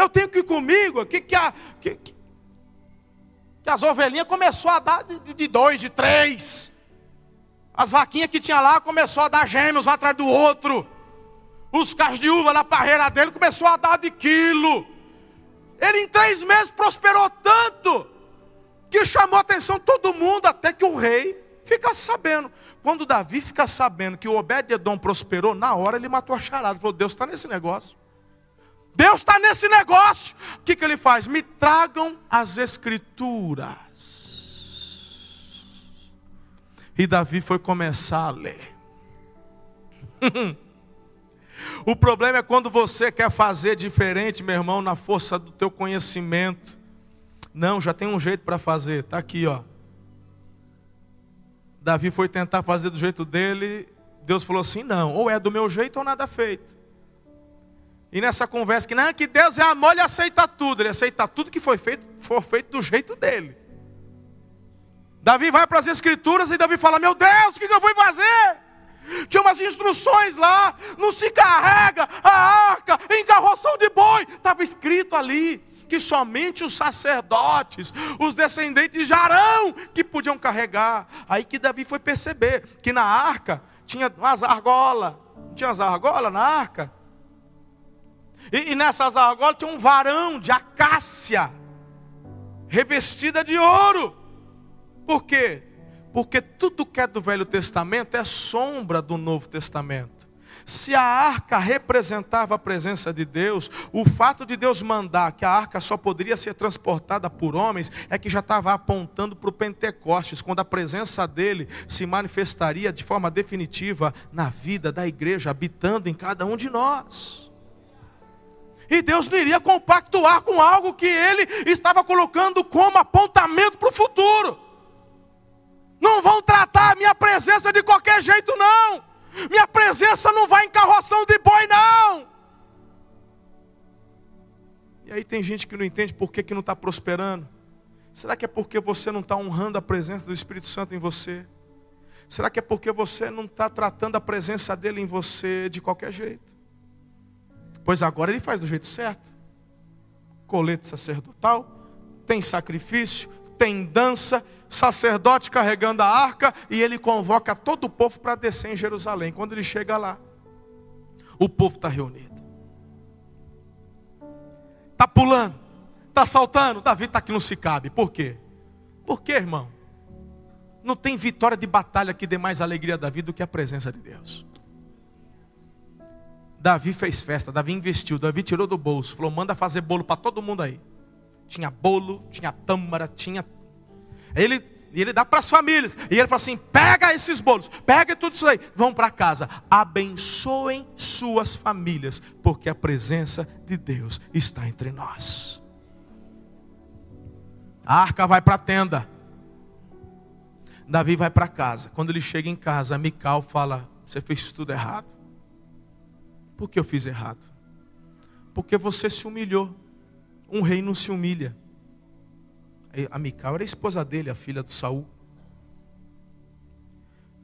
eu tenho que ir comigo, que, que, a, que, que, as ovelhinhas começou a dar de, de dois, de três. As vaquinhas que tinha lá começou a dar gêmeos um atrás do outro. Os cachos de uva na parreira dele começou a dar de quilo. Ele em três meses prosperou tanto que chamou a atenção todo mundo, até que o rei fica sabendo. Quando Davi fica sabendo que o Obed-Edom prosperou, na hora ele matou a charada. Falou: Deus está nesse negócio. Deus está nesse negócio. O que, que ele faz? Me tragam as escrituras. E Davi foi começar a ler. o problema é quando você quer fazer diferente, meu irmão, na força do teu conhecimento. Não, já tem um jeito para fazer. Está aqui, ó. Davi foi tentar fazer do jeito dele. Deus falou assim: não, ou é do meu jeito ou nada feito. E nessa conversa que não, que Deus é amor, ele aceita tudo. Ele aceita tudo que foi feito, for feito do jeito dele. Davi vai para as escrituras e Davi fala: Meu Deus, o que eu fui fazer? Tinha umas instruções lá, não se carrega a arca em carroção de boi. Estava escrito ali que somente os sacerdotes, os descendentes de Arão, que podiam carregar. Aí que Davi foi perceber que na arca tinha umas argolas. Não tinha umas argolas na arca? E, e nessas argolas tinha um varão de acácia, revestida de ouro. Por quê? Porque tudo que é do Velho Testamento é sombra do Novo Testamento. Se a arca representava a presença de Deus, o fato de Deus mandar que a arca só poderia ser transportada por homens é que já estava apontando para o Pentecostes, quando a presença dele se manifestaria de forma definitiva na vida da igreja, habitando em cada um de nós. E Deus não iria compactuar com algo que ele estava colocando como apontamento para o futuro. Não vão tratar a minha presença de qualquer jeito, não. Minha presença não vai em carroção de boi, não. E aí tem gente que não entende por que, que não está prosperando. Será que é porque você não está honrando a presença do Espírito Santo em você? Será que é porque você não está tratando a presença dele em você de qualquer jeito? Pois agora ele faz do jeito certo. Colete sacerdotal, tem sacrifício, tem dança, sacerdote carregando a arca, e ele convoca todo o povo para descer em Jerusalém. Quando ele chega lá, o povo está reunido. Está pulando, está saltando. Davi está aqui não se cabe. Por quê? Por quê, irmão? Não tem vitória de batalha que dê mais alegria da vida do que a presença de Deus. Davi fez festa, Davi investiu, Davi tirou do bolso, falou: manda fazer bolo para todo mundo aí. Tinha bolo, tinha tâmara, tinha ele, ele dá para as famílias. E ele fala assim: pega esses bolos, pega tudo isso aí, vão para casa. Abençoem suas famílias, porque a presença de Deus está entre nós. A arca vai para a tenda. Davi vai para casa. Quando ele chega em casa, Mical fala: Você fez tudo errado. Por que eu fiz errado? Porque você se humilhou. Um rei não se humilha. A Mical era a esposa dele, a filha de Saul.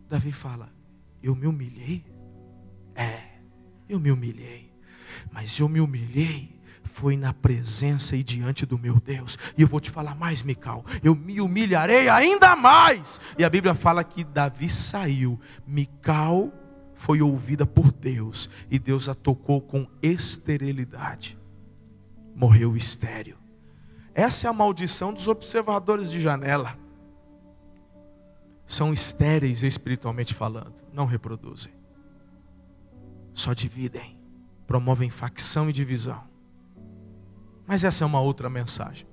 Davi fala: Eu me humilhei? É, eu me humilhei. Mas eu me humilhei foi na presença e diante do meu Deus. E eu vou te falar mais, Mical. Eu me humilharei ainda mais. E a Bíblia fala que Davi saiu. Mical foi ouvida por Deus. E Deus a tocou com esterilidade. Morreu estéreo. Essa é a maldição dos observadores de janela. São estéreis espiritualmente falando, não reproduzem. Só dividem, promovem facção e divisão. Mas essa é uma outra mensagem.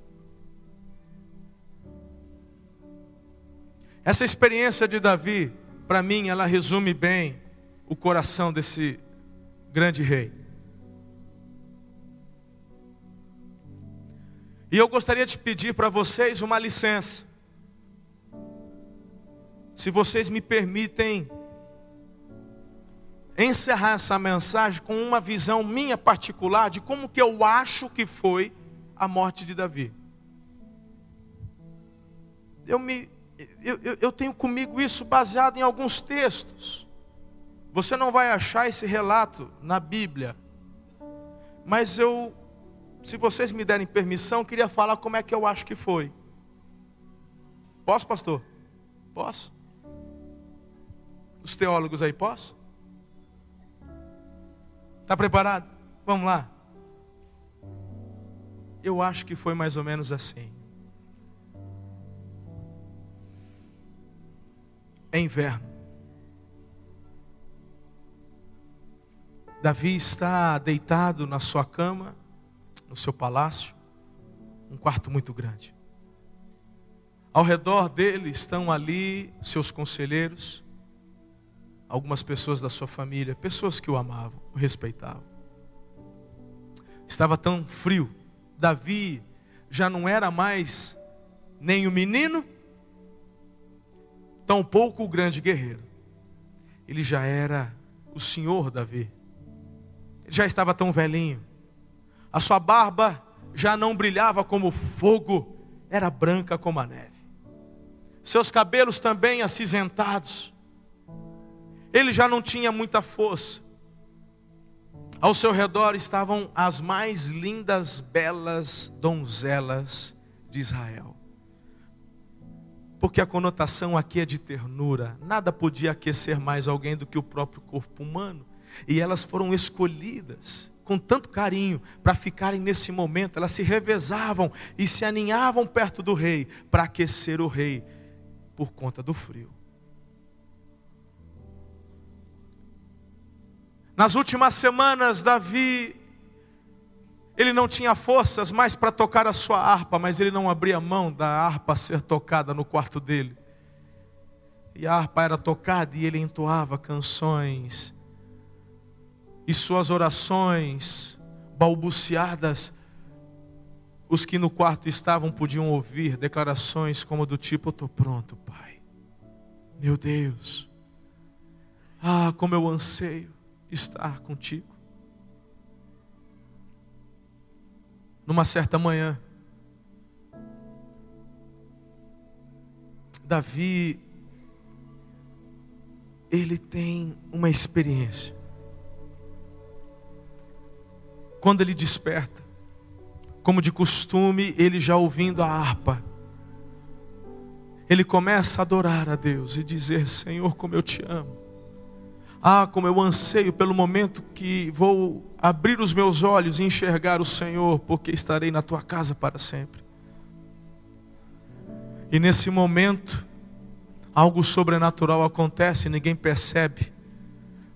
Essa experiência de Davi, para mim, ela resume bem o coração desse grande rei. E eu gostaria de pedir para vocês uma licença. Se vocês me permitem encerrar essa mensagem com uma visão minha particular de como que eu acho que foi a morte de Davi. Eu, me, eu, eu, eu tenho comigo isso baseado em alguns textos. Você não vai achar esse relato na Bíblia, mas eu se vocês me derem permissão, queria falar como é que eu acho que foi. Posso, pastor? Posso? Os teólogos aí, posso? Está preparado? Vamos lá. Eu acho que foi mais ou menos assim. É inverno. Davi está deitado na sua cama no seu palácio, um quarto muito grande. Ao redor dele estão ali seus conselheiros, algumas pessoas da sua família, pessoas que o amavam, o respeitavam. Estava tão frio. Davi já não era mais nem o menino, tampouco o grande guerreiro. Ele já era o senhor Davi. Já estava tão velhinho. A sua barba já não brilhava como fogo, era branca como a neve. Seus cabelos também acinzentados. Ele já não tinha muita força. Ao seu redor estavam as mais lindas, belas donzelas de Israel. Porque a conotação aqui é de ternura. Nada podia aquecer mais alguém do que o próprio corpo humano. E elas foram escolhidas com tanto carinho para ficarem nesse momento. Elas se revezavam e se aninhavam perto do rei para aquecer o rei por conta do frio. Nas últimas semanas, Davi, ele não tinha forças mais para tocar a sua harpa, mas ele não abria mão da harpa ser tocada no quarto dele. E a harpa era tocada e ele entoava canções, e suas orações balbuciadas, os que no quarto estavam podiam ouvir declarações como do tipo: Eu estou pronto, Pai. Meu Deus, ah, como eu anseio estar contigo. Numa certa manhã, Davi, ele tem uma experiência. Quando ele desperta, como de costume, ele já ouvindo a harpa, ele começa a adorar a Deus e dizer: Senhor, como eu te amo. Ah, como eu anseio pelo momento que vou abrir os meus olhos e enxergar o Senhor, porque estarei na tua casa para sempre. E nesse momento, algo sobrenatural acontece, ninguém percebe,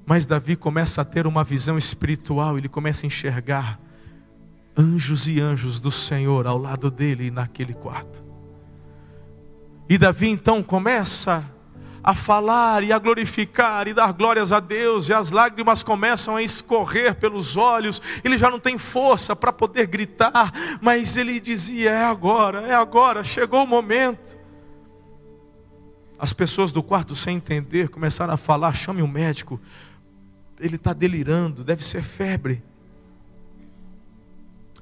mas Davi começa a ter uma visão espiritual, ele começa a enxergar anjos e anjos do Senhor ao lado dele naquele quarto. E Davi então começa a falar e a glorificar e dar glórias a Deus, e as lágrimas começam a escorrer pelos olhos, ele já não tem força para poder gritar, mas ele dizia: É agora, é agora, chegou o momento. As pessoas do quarto, sem entender, começaram a falar: chame o médico, ele está delirando, deve ser febre.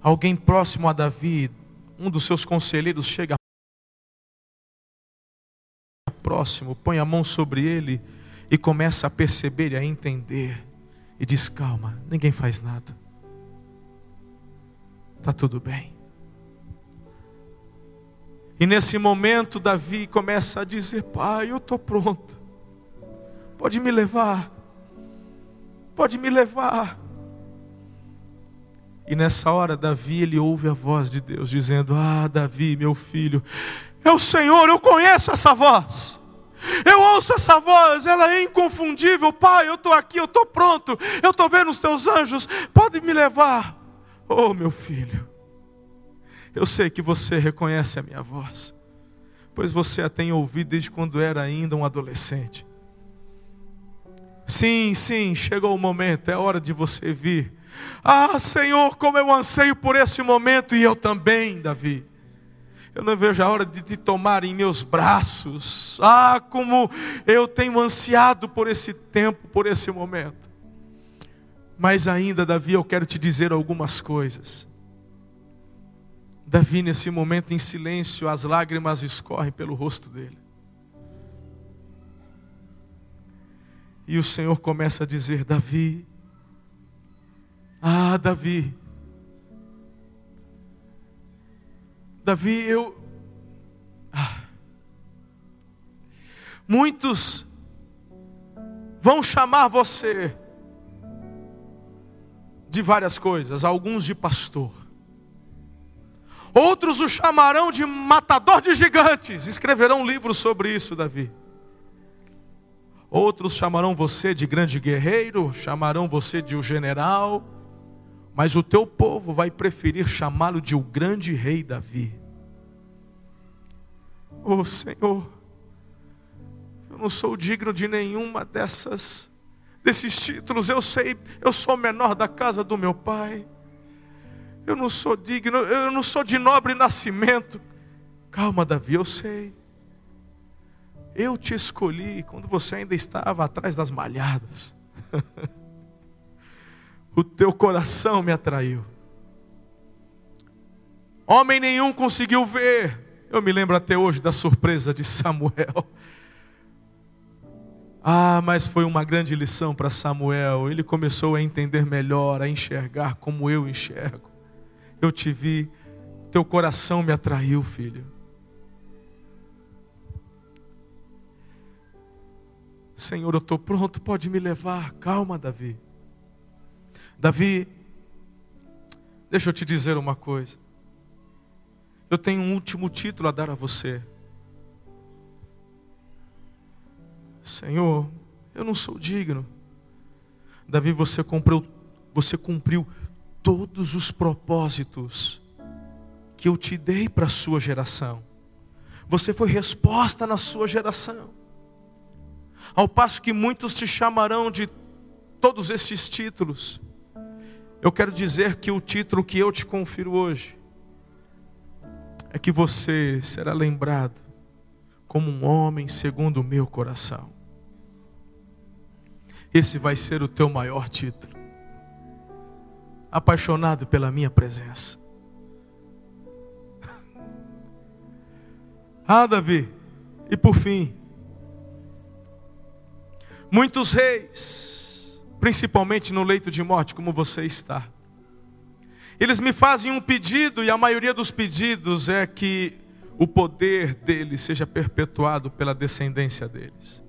Alguém próximo a Davi, um dos seus conselheiros, chega próximo, põe a mão sobre ele e começa a perceber e a entender. E diz: calma, ninguém faz nada. Está tudo bem. E nesse momento, Davi começa a dizer: Pai, eu estou pronto. Pode me levar. Pode me levar. E nessa hora, Davi, ele ouve a voz de Deus dizendo: Ah, Davi, meu filho, é o Senhor, eu conheço essa voz. Eu ouço essa voz, ela é inconfundível. Pai, eu estou aqui, eu estou pronto. Eu estou vendo os teus anjos, pode me levar. Oh, meu filho, eu sei que você reconhece a minha voz, pois você a tem ouvido desde quando era ainda um adolescente. Sim, sim, chegou o momento, é hora de você vir. Ah, Senhor, como eu anseio por esse momento, e eu também, Davi. Eu não vejo a hora de te tomar em meus braços. Ah, como eu tenho ansiado por esse tempo, por esse momento. Mas ainda, Davi, eu quero te dizer algumas coisas. Davi, nesse momento em silêncio, as lágrimas escorrem pelo rosto dele. E o Senhor começa a dizer: Davi, ah, Davi, Davi, eu. Ah. Muitos vão chamar você de várias coisas, alguns de pastor. Outros o chamarão de matador de gigantes. Escreverão um livro sobre isso, Davi. Outros chamarão você de grande guerreiro, chamarão você de um general mas o teu povo vai preferir chamá-lo de o grande rei Davi. Oh Senhor, eu não sou digno de nenhuma dessas desses títulos. Eu sei, eu sou menor da casa do meu pai. Eu não sou digno, eu não sou de nobre nascimento. Calma, Davi, eu sei. Eu te escolhi quando você ainda estava atrás das malhadas. o teu coração me atraiu. Homem nenhum conseguiu ver. Eu me lembro até hoje da surpresa de Samuel. Ah, mas foi uma grande lição para Samuel. Ele começou a entender melhor, a enxergar como eu enxergo. Eu te vi, teu coração me atraiu, filho. Senhor, eu estou pronto, pode me levar. Calma, Davi. Davi, deixa eu te dizer uma coisa. Eu tenho um último título a dar a você. Senhor, eu não sou digno. Davi, você cumpriu, você cumpriu todos os propósitos que eu te dei para a sua geração. Você foi resposta na sua geração. Ao passo que muitos te chamarão de todos esses títulos, eu quero dizer que o título que eu te confiro hoje é que você será lembrado como um homem segundo o meu coração. Esse vai ser o teu maior título. Apaixonado pela minha presença. ah, Davi, e por fim, muitos reis, principalmente no leito de morte, como você está, eles me fazem um pedido, e a maioria dos pedidos é que o poder deles seja perpetuado pela descendência deles.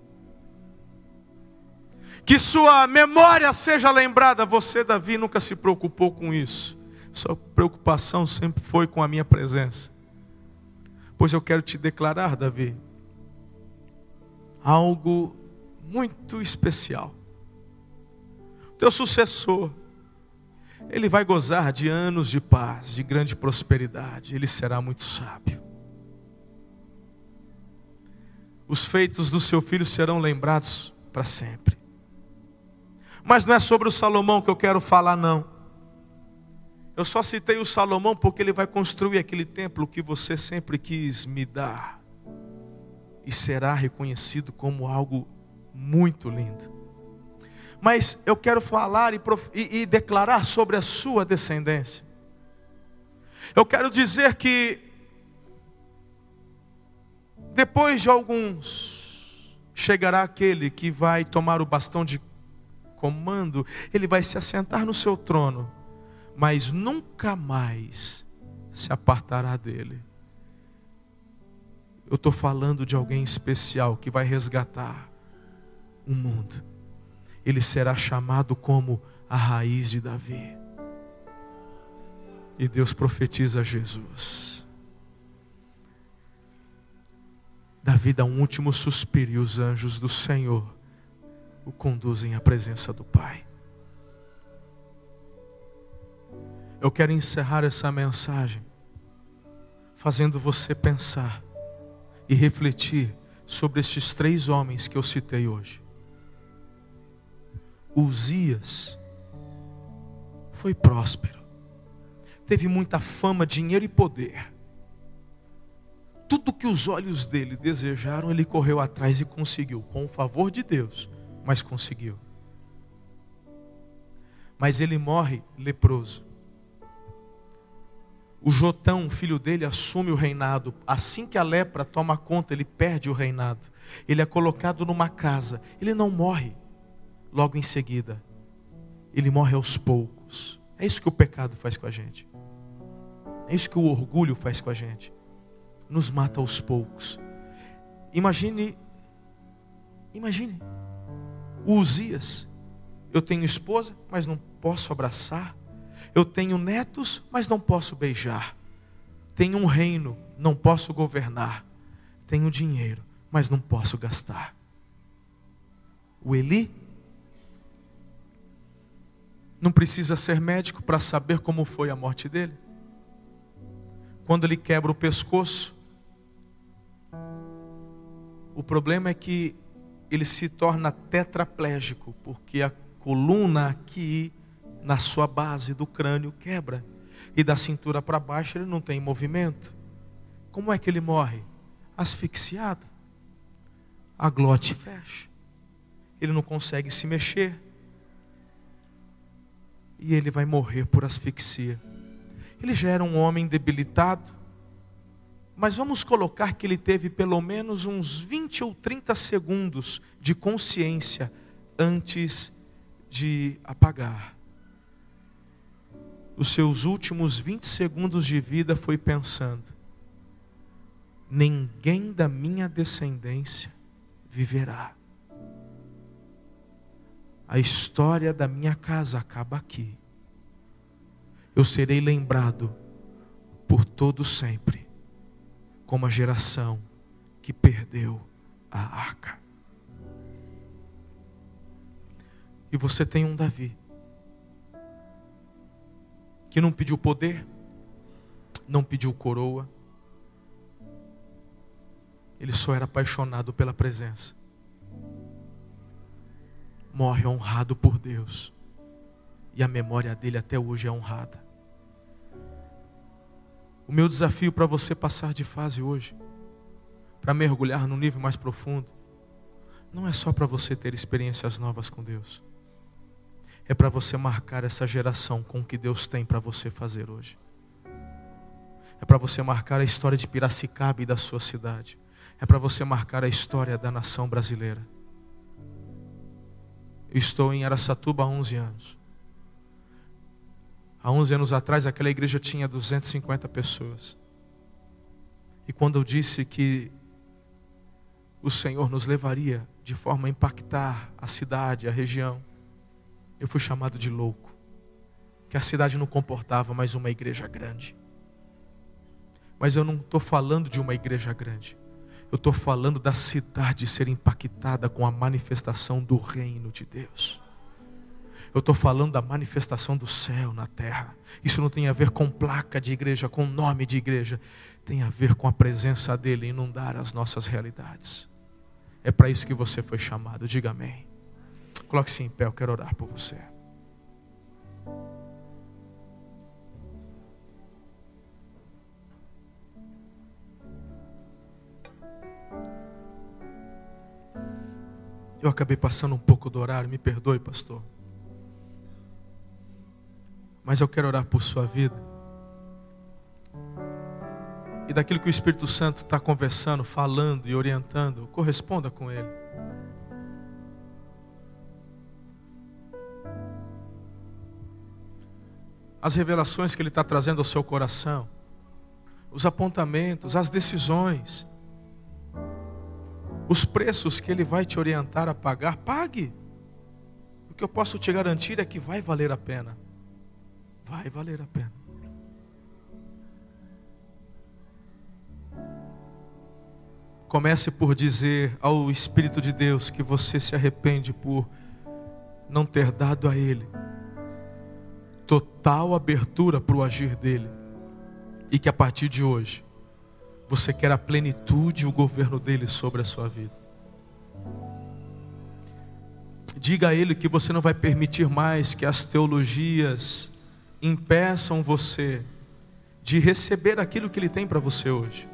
Que sua memória seja lembrada. Você, Davi, nunca se preocupou com isso. Sua preocupação sempre foi com a minha presença. Pois eu quero te declarar, Davi, algo muito especial. Teu sucessor ele vai gozar de anos de paz, de grande prosperidade, ele será muito sábio. Os feitos do seu filho serão lembrados para sempre. Mas não é sobre o Salomão que eu quero falar, não. Eu só citei o Salomão porque ele vai construir aquele templo que você sempre quis me dar. E será reconhecido como algo muito lindo mas eu quero falar e, e, e declarar sobre a sua descendência. Eu quero dizer que, depois de alguns, chegará aquele que vai tomar o bastão de comando, ele vai se assentar no seu trono, mas nunca mais se apartará dele. Eu estou falando de alguém especial que vai resgatar o mundo ele será chamado como a raiz de Davi. E Deus profetiza Jesus. Davi dá um último suspiro e os anjos do Senhor o conduzem à presença do Pai. Eu quero encerrar essa mensagem fazendo você pensar e refletir sobre estes três homens que eu citei hoje. Uzias foi próspero, teve muita fama, dinheiro e poder. Tudo que os olhos dele desejaram, ele correu atrás e conseguiu, com o favor de Deus, mas conseguiu. Mas ele morre leproso. O Jotão, filho dele, assume o reinado. Assim que a lepra toma conta, ele perde o reinado. Ele é colocado numa casa. Ele não morre logo em seguida, ele morre aos poucos. É isso que o pecado faz com a gente. É isso que o orgulho faz com a gente. Nos mata aos poucos. Imagine, imagine, o Uzias. Eu tenho esposa, mas não posso abraçar. Eu tenho netos, mas não posso beijar. Tenho um reino, não posso governar. Tenho dinheiro, mas não posso gastar. O Eli não precisa ser médico para saber como foi a morte dele. Quando ele quebra o pescoço, o problema é que ele se torna tetraplégico, porque a coluna aqui na sua base do crânio quebra e da cintura para baixo ele não tem movimento. Como é que ele morre? Asfixiado. A glote fecha. Ele não consegue se mexer. E ele vai morrer por asfixia. Ele já era um homem debilitado, mas vamos colocar que ele teve pelo menos uns 20 ou 30 segundos de consciência antes de apagar. Os seus últimos 20 segundos de vida foi pensando: ninguém da minha descendência viverá. A história da minha casa acaba aqui. Eu serei lembrado por todo sempre como a geração que perdeu a arca. E você tem um Davi que não pediu poder, não pediu coroa, ele só era apaixonado pela presença. Morre honrado por Deus. E a memória dele até hoje é honrada. O meu desafio para você passar de fase hoje, para mergulhar num nível mais profundo, não é só para você ter experiências novas com Deus. É para você marcar essa geração com o que Deus tem para você fazer hoje. É para você marcar a história de Piracicaba e da sua cidade é para você marcar a história da nação brasileira. Estou em Aracatuba há 11 anos. Há 11 anos atrás, aquela igreja tinha 250 pessoas. E quando eu disse que o Senhor nos levaria de forma a impactar a cidade, a região, eu fui chamado de louco. Que a cidade não comportava mais uma igreja grande. Mas eu não estou falando de uma igreja grande. Eu estou falando da cidade ser impactada com a manifestação do reino de Deus. Eu estou falando da manifestação do céu na terra. Isso não tem a ver com placa de igreja, com nome de igreja. Tem a ver com a presença dele inundar as nossas realidades. É para isso que você foi chamado. Diga amém. Coloque-se em pé, eu quero orar por você. Eu acabei passando um pouco do horário, me perdoe, pastor. Mas eu quero orar por sua vida. E daquilo que o Espírito Santo está conversando, falando e orientando, corresponda com Ele. As revelações que Ele está trazendo ao seu coração, os apontamentos, as decisões, os preços que Ele vai te orientar a pagar, pague. O que eu posso te garantir é que vai valer a pena. Vai valer a pena. Comece por dizer ao Espírito de Deus que você se arrepende por não ter dado a Ele total abertura para o agir dele, e que a partir de hoje você quer a plenitude e o governo dele sobre a sua vida. Diga a ele que você não vai permitir mais que as teologias impeçam você de receber aquilo que ele tem para você hoje.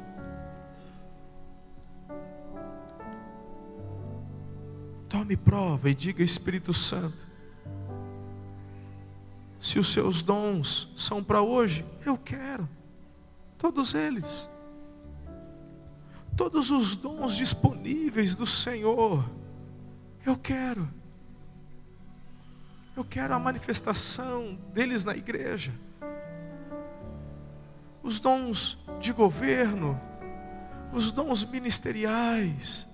Tome prova e diga, Espírito Santo, se os seus dons são para hoje, eu quero, todos eles todos os dons disponíveis do Senhor. Eu quero. Eu quero a manifestação deles na igreja. Os dons de governo, os dons ministeriais,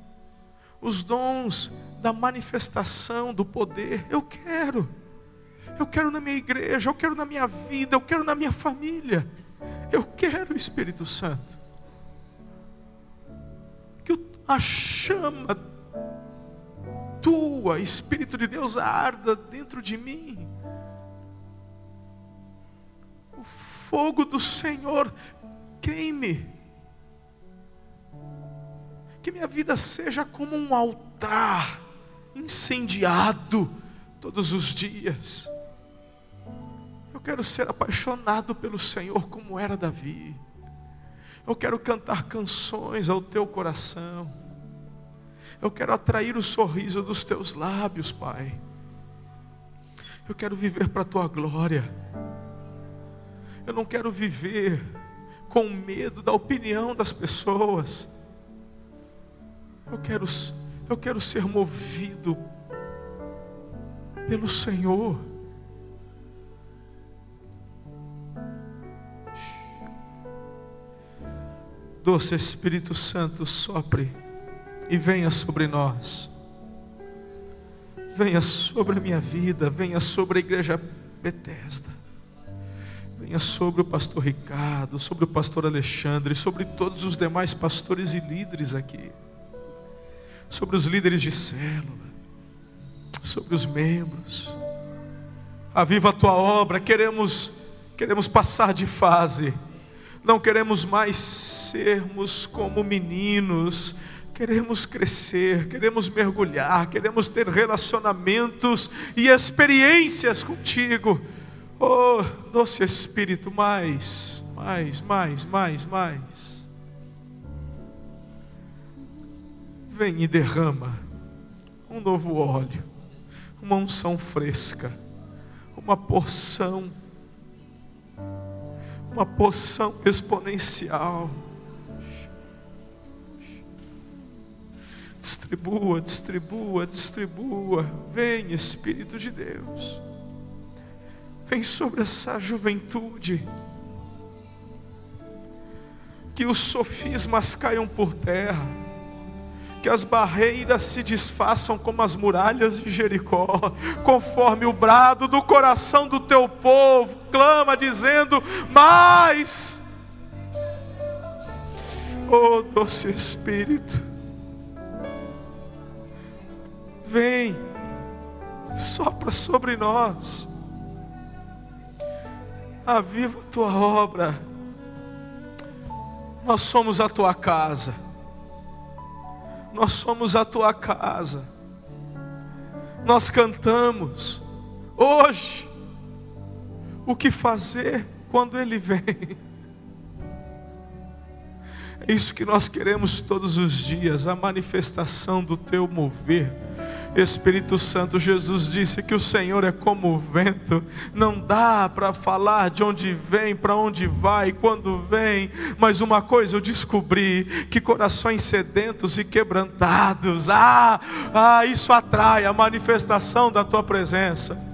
os dons da manifestação do poder. Eu quero. Eu quero na minha igreja, eu quero na minha vida, eu quero na minha família. Eu quero o Espírito Santo a chama tua, Espírito de Deus, arda dentro de mim. O fogo do Senhor queime. Que minha vida seja como um altar incendiado todos os dias. Eu quero ser apaixonado pelo Senhor como era Davi. Eu quero cantar canções ao teu coração. Eu quero atrair o sorriso dos teus lábios, Pai. Eu quero viver para a tua glória. Eu não quero viver com medo da opinião das pessoas. Eu quero, eu quero ser movido pelo Senhor. Doce Espírito Santo, sopre e venha sobre nós. Venha sobre a minha vida, venha sobre a igreja Betesda. Venha sobre o pastor Ricardo, sobre o pastor Alexandre, sobre todos os demais pastores e líderes aqui. Sobre os líderes de célula, sobre os membros. Aviva a tua obra, queremos queremos passar de fase. Não queremos mais sermos como meninos, queremos crescer, queremos mergulhar, queremos ter relacionamentos e experiências contigo. Oh, doce Espírito, mais, mais, mais, mais, mais. Vem e derrama um novo óleo, uma unção fresca, uma porção uma poção exponencial. Distribua, distribua, distribua. Vem, Espírito de Deus. Vem sobre essa juventude. Que os sofismas caiam por terra que as barreiras se desfaçam como as muralhas de Jericó, conforme o brado do coração do teu povo clama, dizendo: Mais, oh doce Espírito, vem, sopra sobre nós, aviva a tua obra, nós somos a tua casa nós somos a tua casa. Nós cantamos hoje o que fazer quando Ele vem. É isso que nós queremos todos os dias, a manifestação do Teu mover Espírito Santo, Jesus disse que o Senhor é como o vento, não dá para falar de onde vem, para onde vai, quando vem, mas uma coisa eu descobri: que corações sedentos e quebrantados, ah, ah, isso atrai a manifestação da tua presença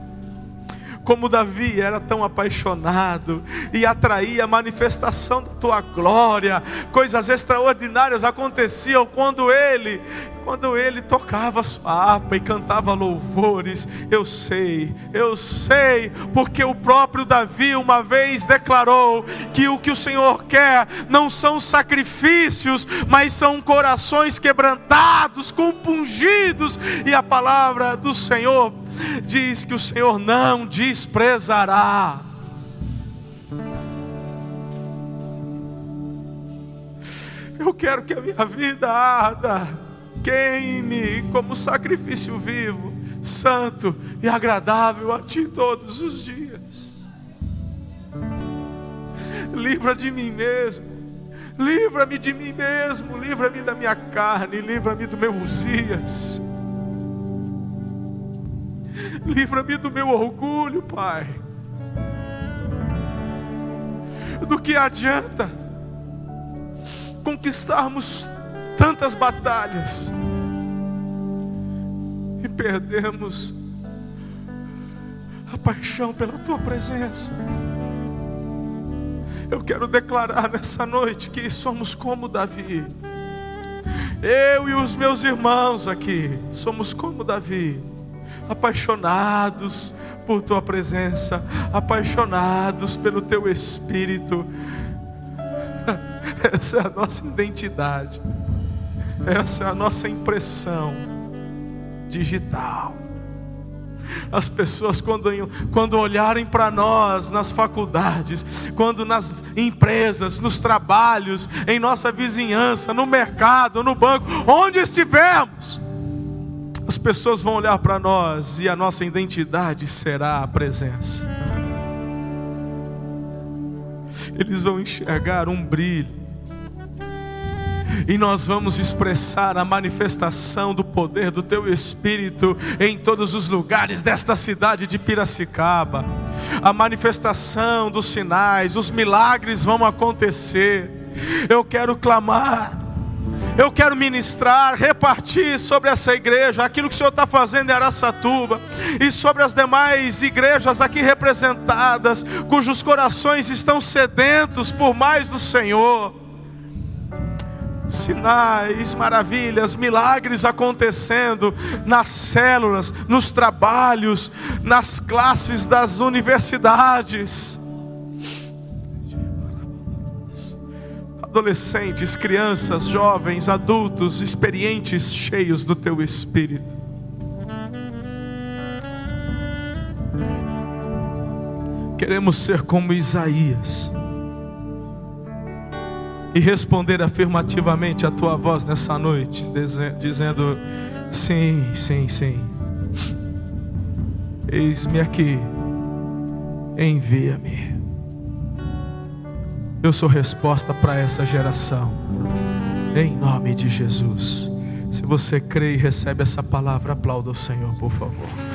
como Davi era tão apaixonado e atraía a manifestação da tua glória, coisas extraordinárias aconteciam quando ele quando ele tocava as harpa e cantava louvores, eu sei, eu sei, porque o próprio Davi uma vez declarou que o que o Senhor quer não são sacrifícios, mas são corações quebrantados, compungidos, e a palavra do Senhor diz que o Senhor não desprezará. Eu quero que a minha vida arda queime como sacrifício vivo, santo e agradável a Ti todos os dias. Livra de mim mesmo, livra-me de mim mesmo, livra-me da minha carne, livra-me do meu Uzias, livra-me do meu orgulho, Pai. Do que adianta conquistarmos tantas batalhas e perdemos a paixão pela tua presença. Eu quero declarar nessa noite que somos como Davi. Eu e os meus irmãos aqui somos como Davi, apaixonados por tua presença, apaixonados pelo teu espírito. Essa é a nossa identidade. Essa é a nossa impressão digital. As pessoas, quando, quando olharem para nós nas faculdades, quando nas empresas, nos trabalhos, em nossa vizinhança, no mercado, no banco, onde estivermos, as pessoas vão olhar para nós e a nossa identidade será a presença. Eles vão enxergar um brilho e nós vamos expressar a manifestação do poder do Teu Espírito em todos os lugares desta cidade de Piracicaba. A manifestação dos sinais, os milagres vão acontecer. Eu quero clamar eu quero ministrar, repartir sobre essa igreja aquilo que o Senhor está fazendo em Araçatuba e sobre as demais igrejas aqui representadas, cujos corações estão sedentos por mais do Senhor. Sinais, maravilhas, milagres acontecendo nas células, nos trabalhos, nas classes das universidades adolescentes, crianças, jovens, adultos, experientes, cheios do teu espírito. Queremos ser como Isaías e responder afirmativamente a tua voz nessa noite, dizendo: sim, sim, sim. Eis-me aqui, envia-me. Eu sou resposta para essa geração. Em nome de Jesus. Se você crê e recebe essa palavra, aplauda o Senhor, por favor.